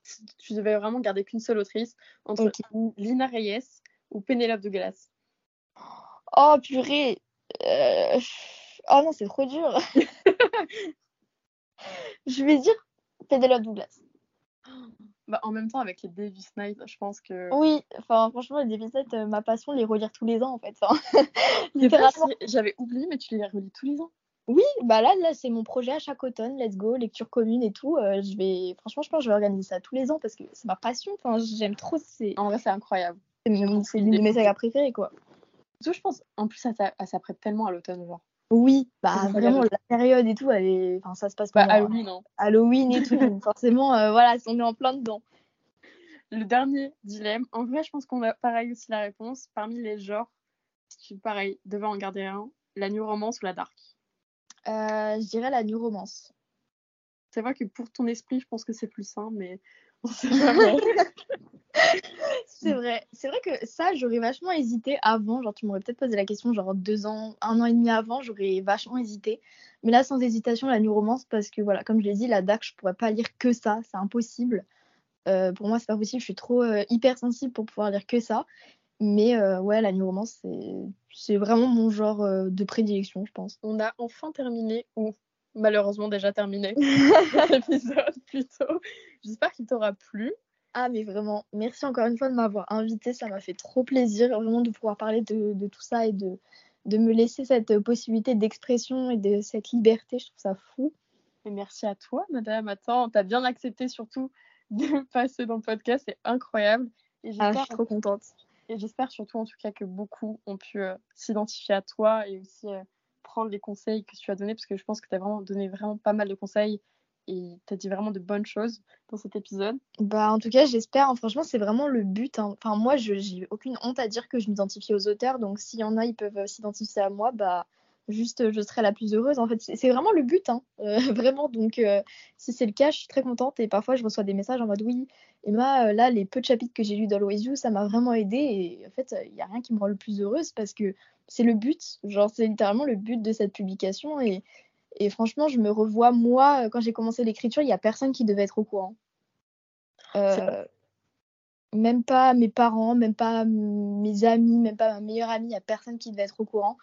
Speaker 1: Si tu devais vraiment garder qu'une seule autrice, entre Lina Reyes ou Pénélope de Glace
Speaker 2: Oh purée. Euh, Oh non, c'est trop dur. je vais dire Penelope Douglas.
Speaker 1: bah, En même temps, avec les Davis Night, je pense que.
Speaker 2: Oui, enfin franchement, les Davis Night, euh, ma passion, les relire tous les ans en fait. Littéralement.
Speaker 1: J'avais oublié, mais tu les relis tous les ans?
Speaker 2: Oui, bah là, là c'est mon projet à chaque automne, let's go, lecture commune et tout. euh, je vais, franchement, je pense que je vais organiser ça tous les ans parce que c'est ma passion. Enfin, j'aime trop, c'est
Speaker 1: En vrai, c'est incroyable.
Speaker 2: c'est l'une de mes sagas préférées quoi.
Speaker 1: Surtout, je pense, en plus, ça, s'a- ça s'apprête tellement à l'automne, genre.
Speaker 2: Oui, bah vraiment la période et tout, elle est... enfin, ça se passe
Speaker 1: Bah,
Speaker 2: pendant
Speaker 1: Halloween, hein.
Speaker 2: Halloween et tout, donc forcément, euh, voilà, on est en plein dedans.
Speaker 1: Le dernier dilemme, en vrai, je pense qu'on a pareil aussi la réponse. Parmi les genres, si tu, pareil, devais en garder un, la new romance ou la dark?
Speaker 2: Euh, je dirais la new romance.
Speaker 1: C'est vrai que pour ton esprit, je pense que c'est plus sain, mais on sait jamais.
Speaker 2: C'est vrai, c'est vrai que ça, j'aurais vachement hésité avant. Genre, tu m'aurais peut-être posé la question, genre deux ans, un an et demi avant, j'aurais vachement hésité. Mais là, sans hésitation, la new romance, parce que voilà, comme je l'ai dit, la dark, je pourrais pas lire que ça, c'est impossible. Euh, pour moi, c'est pas possible, je suis trop euh, hypersensible pour pouvoir lire que ça. Mais euh, ouais, la new romance, c'est c'est vraiment mon genre euh, de prédilection, je pense.
Speaker 1: on a enfin terminé, ou malheureusement déjà terminé, l'épisode plutôt. J'espère qu'il t'aura plu.
Speaker 2: Ah, mais vraiment, merci encore une fois de m'avoir invité. Ça m'a fait trop plaisir, vraiment, de pouvoir parler de, de tout ça et de, de me laisser cette possibilité d'expression et de cette liberté. Je trouve ça fou.
Speaker 1: Et merci à toi, madame. Attends, t'as bien accepté surtout de passer dans le podcast, c'est incroyable. Et
Speaker 2: Ah, je suis trop contente.
Speaker 1: Et j'espère surtout en tout cas que beaucoup ont pu euh, s'identifier à toi et aussi euh, prendre les conseils que tu as donnés parce que je pense que tu as vraiment donné vraiment pas mal de conseils et tu as dit vraiment de bonnes choses dans cet épisode.
Speaker 2: Bah, en tout cas, j'espère. hein. Franchement, c'est vraiment le but. hein. Enfin, moi, je j'ai aucune honte à dire que je m'identifie aux auteurs. Donc, s'il y en a, ils peuvent euh, s'identifier à moi. Bah, juste, euh, je serai la plus heureuse. En fait, c'est vraiment le but. hein. Euh, vraiment. Donc, si c'est le cas, je suis très contente. Et parfois, je reçois des messages en mode oui, Emma, là, les peu de chapitres que j'ai lus d'Always You, ça m'a vraiment aidée. Et en fait, il n'y a rien qui me rend le plus heureuse parce que c'est le but. Genre, c'est littéralement le but de cette publication. Et, et franchement, je me revois, moi, euh, quand j'ai commencé l'écriture, il n'y a personne qui devait être au courant. Euh, même pas mes parents, même pas mes amis, même pas ma meilleure amie, il n'y a personne qui devait être au courant.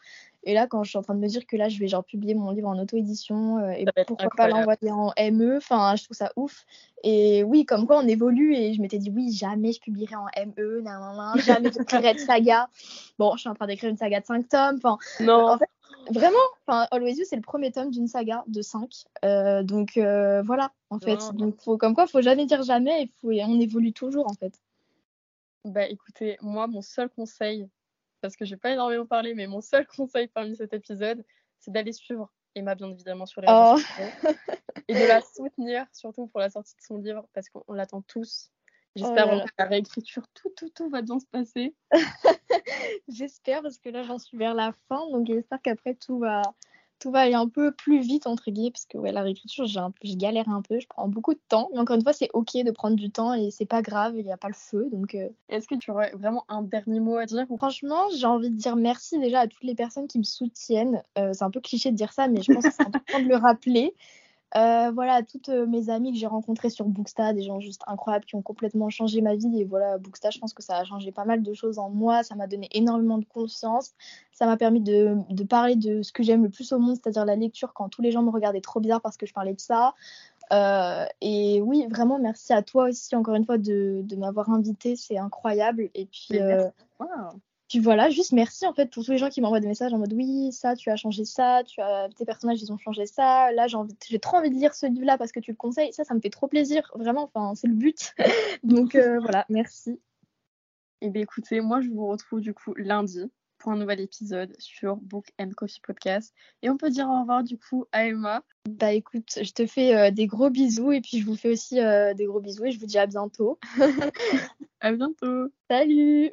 Speaker 2: Et là, quand je suis en train de me dire que là, je vais genre publier mon livre en auto-édition euh, et pourquoi pas l'envoyer en ME, enfin, je trouve ça ouf. Et oui, comme quoi on évolue et je m'étais dit oui, jamais je publierai en ME, nan, nan, nan, jamais j'écrirai de saga. Bon, je suis en train d'écrire une saga de 5 tomes, enfin,
Speaker 1: Non,
Speaker 2: en fait, vraiment, enfin, Always You, c'est le premier tome d'une saga de 5. donc euh, voilà, en fait.
Speaker 1: Non.
Speaker 2: Donc faut, comme quoi, faut jamais dire jamais et, faut, on évolue toujours, en fait.
Speaker 1: bah écoutez, moi, mon seul conseil, parce que j'ai pas énormément parlé, mais mon seul conseil parmi cet épisode, c'est d'aller suivre Emma, bien évidemment, sur les réseaux
Speaker 2: Oh.
Speaker 1: sociaux et de la soutenir, surtout pour la sortie de son livre, parce qu'on on l'attend tous. J'espère
Speaker 2: Oh
Speaker 1: la réécriture, tout, tout, tout va bien se passer.
Speaker 2: J'espère parce que là j'en suis vers la fin, donc j'espère qu'après tout va tout va aller un peu plus vite entre guillemets parce que ouais la réécriture j'ai un peu je galère un peu, je prends beaucoup de temps, mais encore une fois c'est ok de prendre du temps et c'est pas grave, il n'y a pas le feu donc euh,
Speaker 1: Est-ce que tu aurais vraiment un dernier mot à dire ou...
Speaker 2: franchement j'ai envie de dire merci déjà à toutes les personnes qui me soutiennent. Euh, c'est un peu cliché de dire ça mais je pense que c'est important de le rappeler. Euh, voilà, toutes euh, mes amies que j'ai rencontrées sur Booksta, des gens juste incroyables qui ont complètement changé ma vie. Et voilà, Booksta, je pense que ça a changé pas mal de choses en moi. Ça m'a donné énormément de confiance. Ça m'a permis de, de, parler de ce que j'aime le plus au monde, c'est-à-dire la lecture, quand tous les gens me regardaient trop bizarre parce que je parlais de ça. Euh, et oui, vraiment, merci à toi aussi, encore une fois, de, de m'avoir invité. C'est incroyable. Et puis, puis voilà, juste merci en fait pour tous les gens qui m'envoient des messages en mode oui, ça, tu as changé ça, tu as tes personnages, ils ont changé ça. Là, j'ai envie, trop envie de lire ce livre-là parce que tu le conseilles. Ça, ça me fait trop plaisir, vraiment. Enfin, c'est le but. Donc euh, voilà, merci.
Speaker 1: Et eh bien écoutez, moi je vous retrouve du coup lundi pour un nouvel épisode sur Book and Coffee Podcast. Et on peut dire au revoir du coup à Emma.
Speaker 2: Bah écoute, je te fais euh, des gros bisous et puis je vous fais aussi euh, des gros bisous et je vous dis à bientôt.
Speaker 1: à bientôt.
Speaker 2: Salut.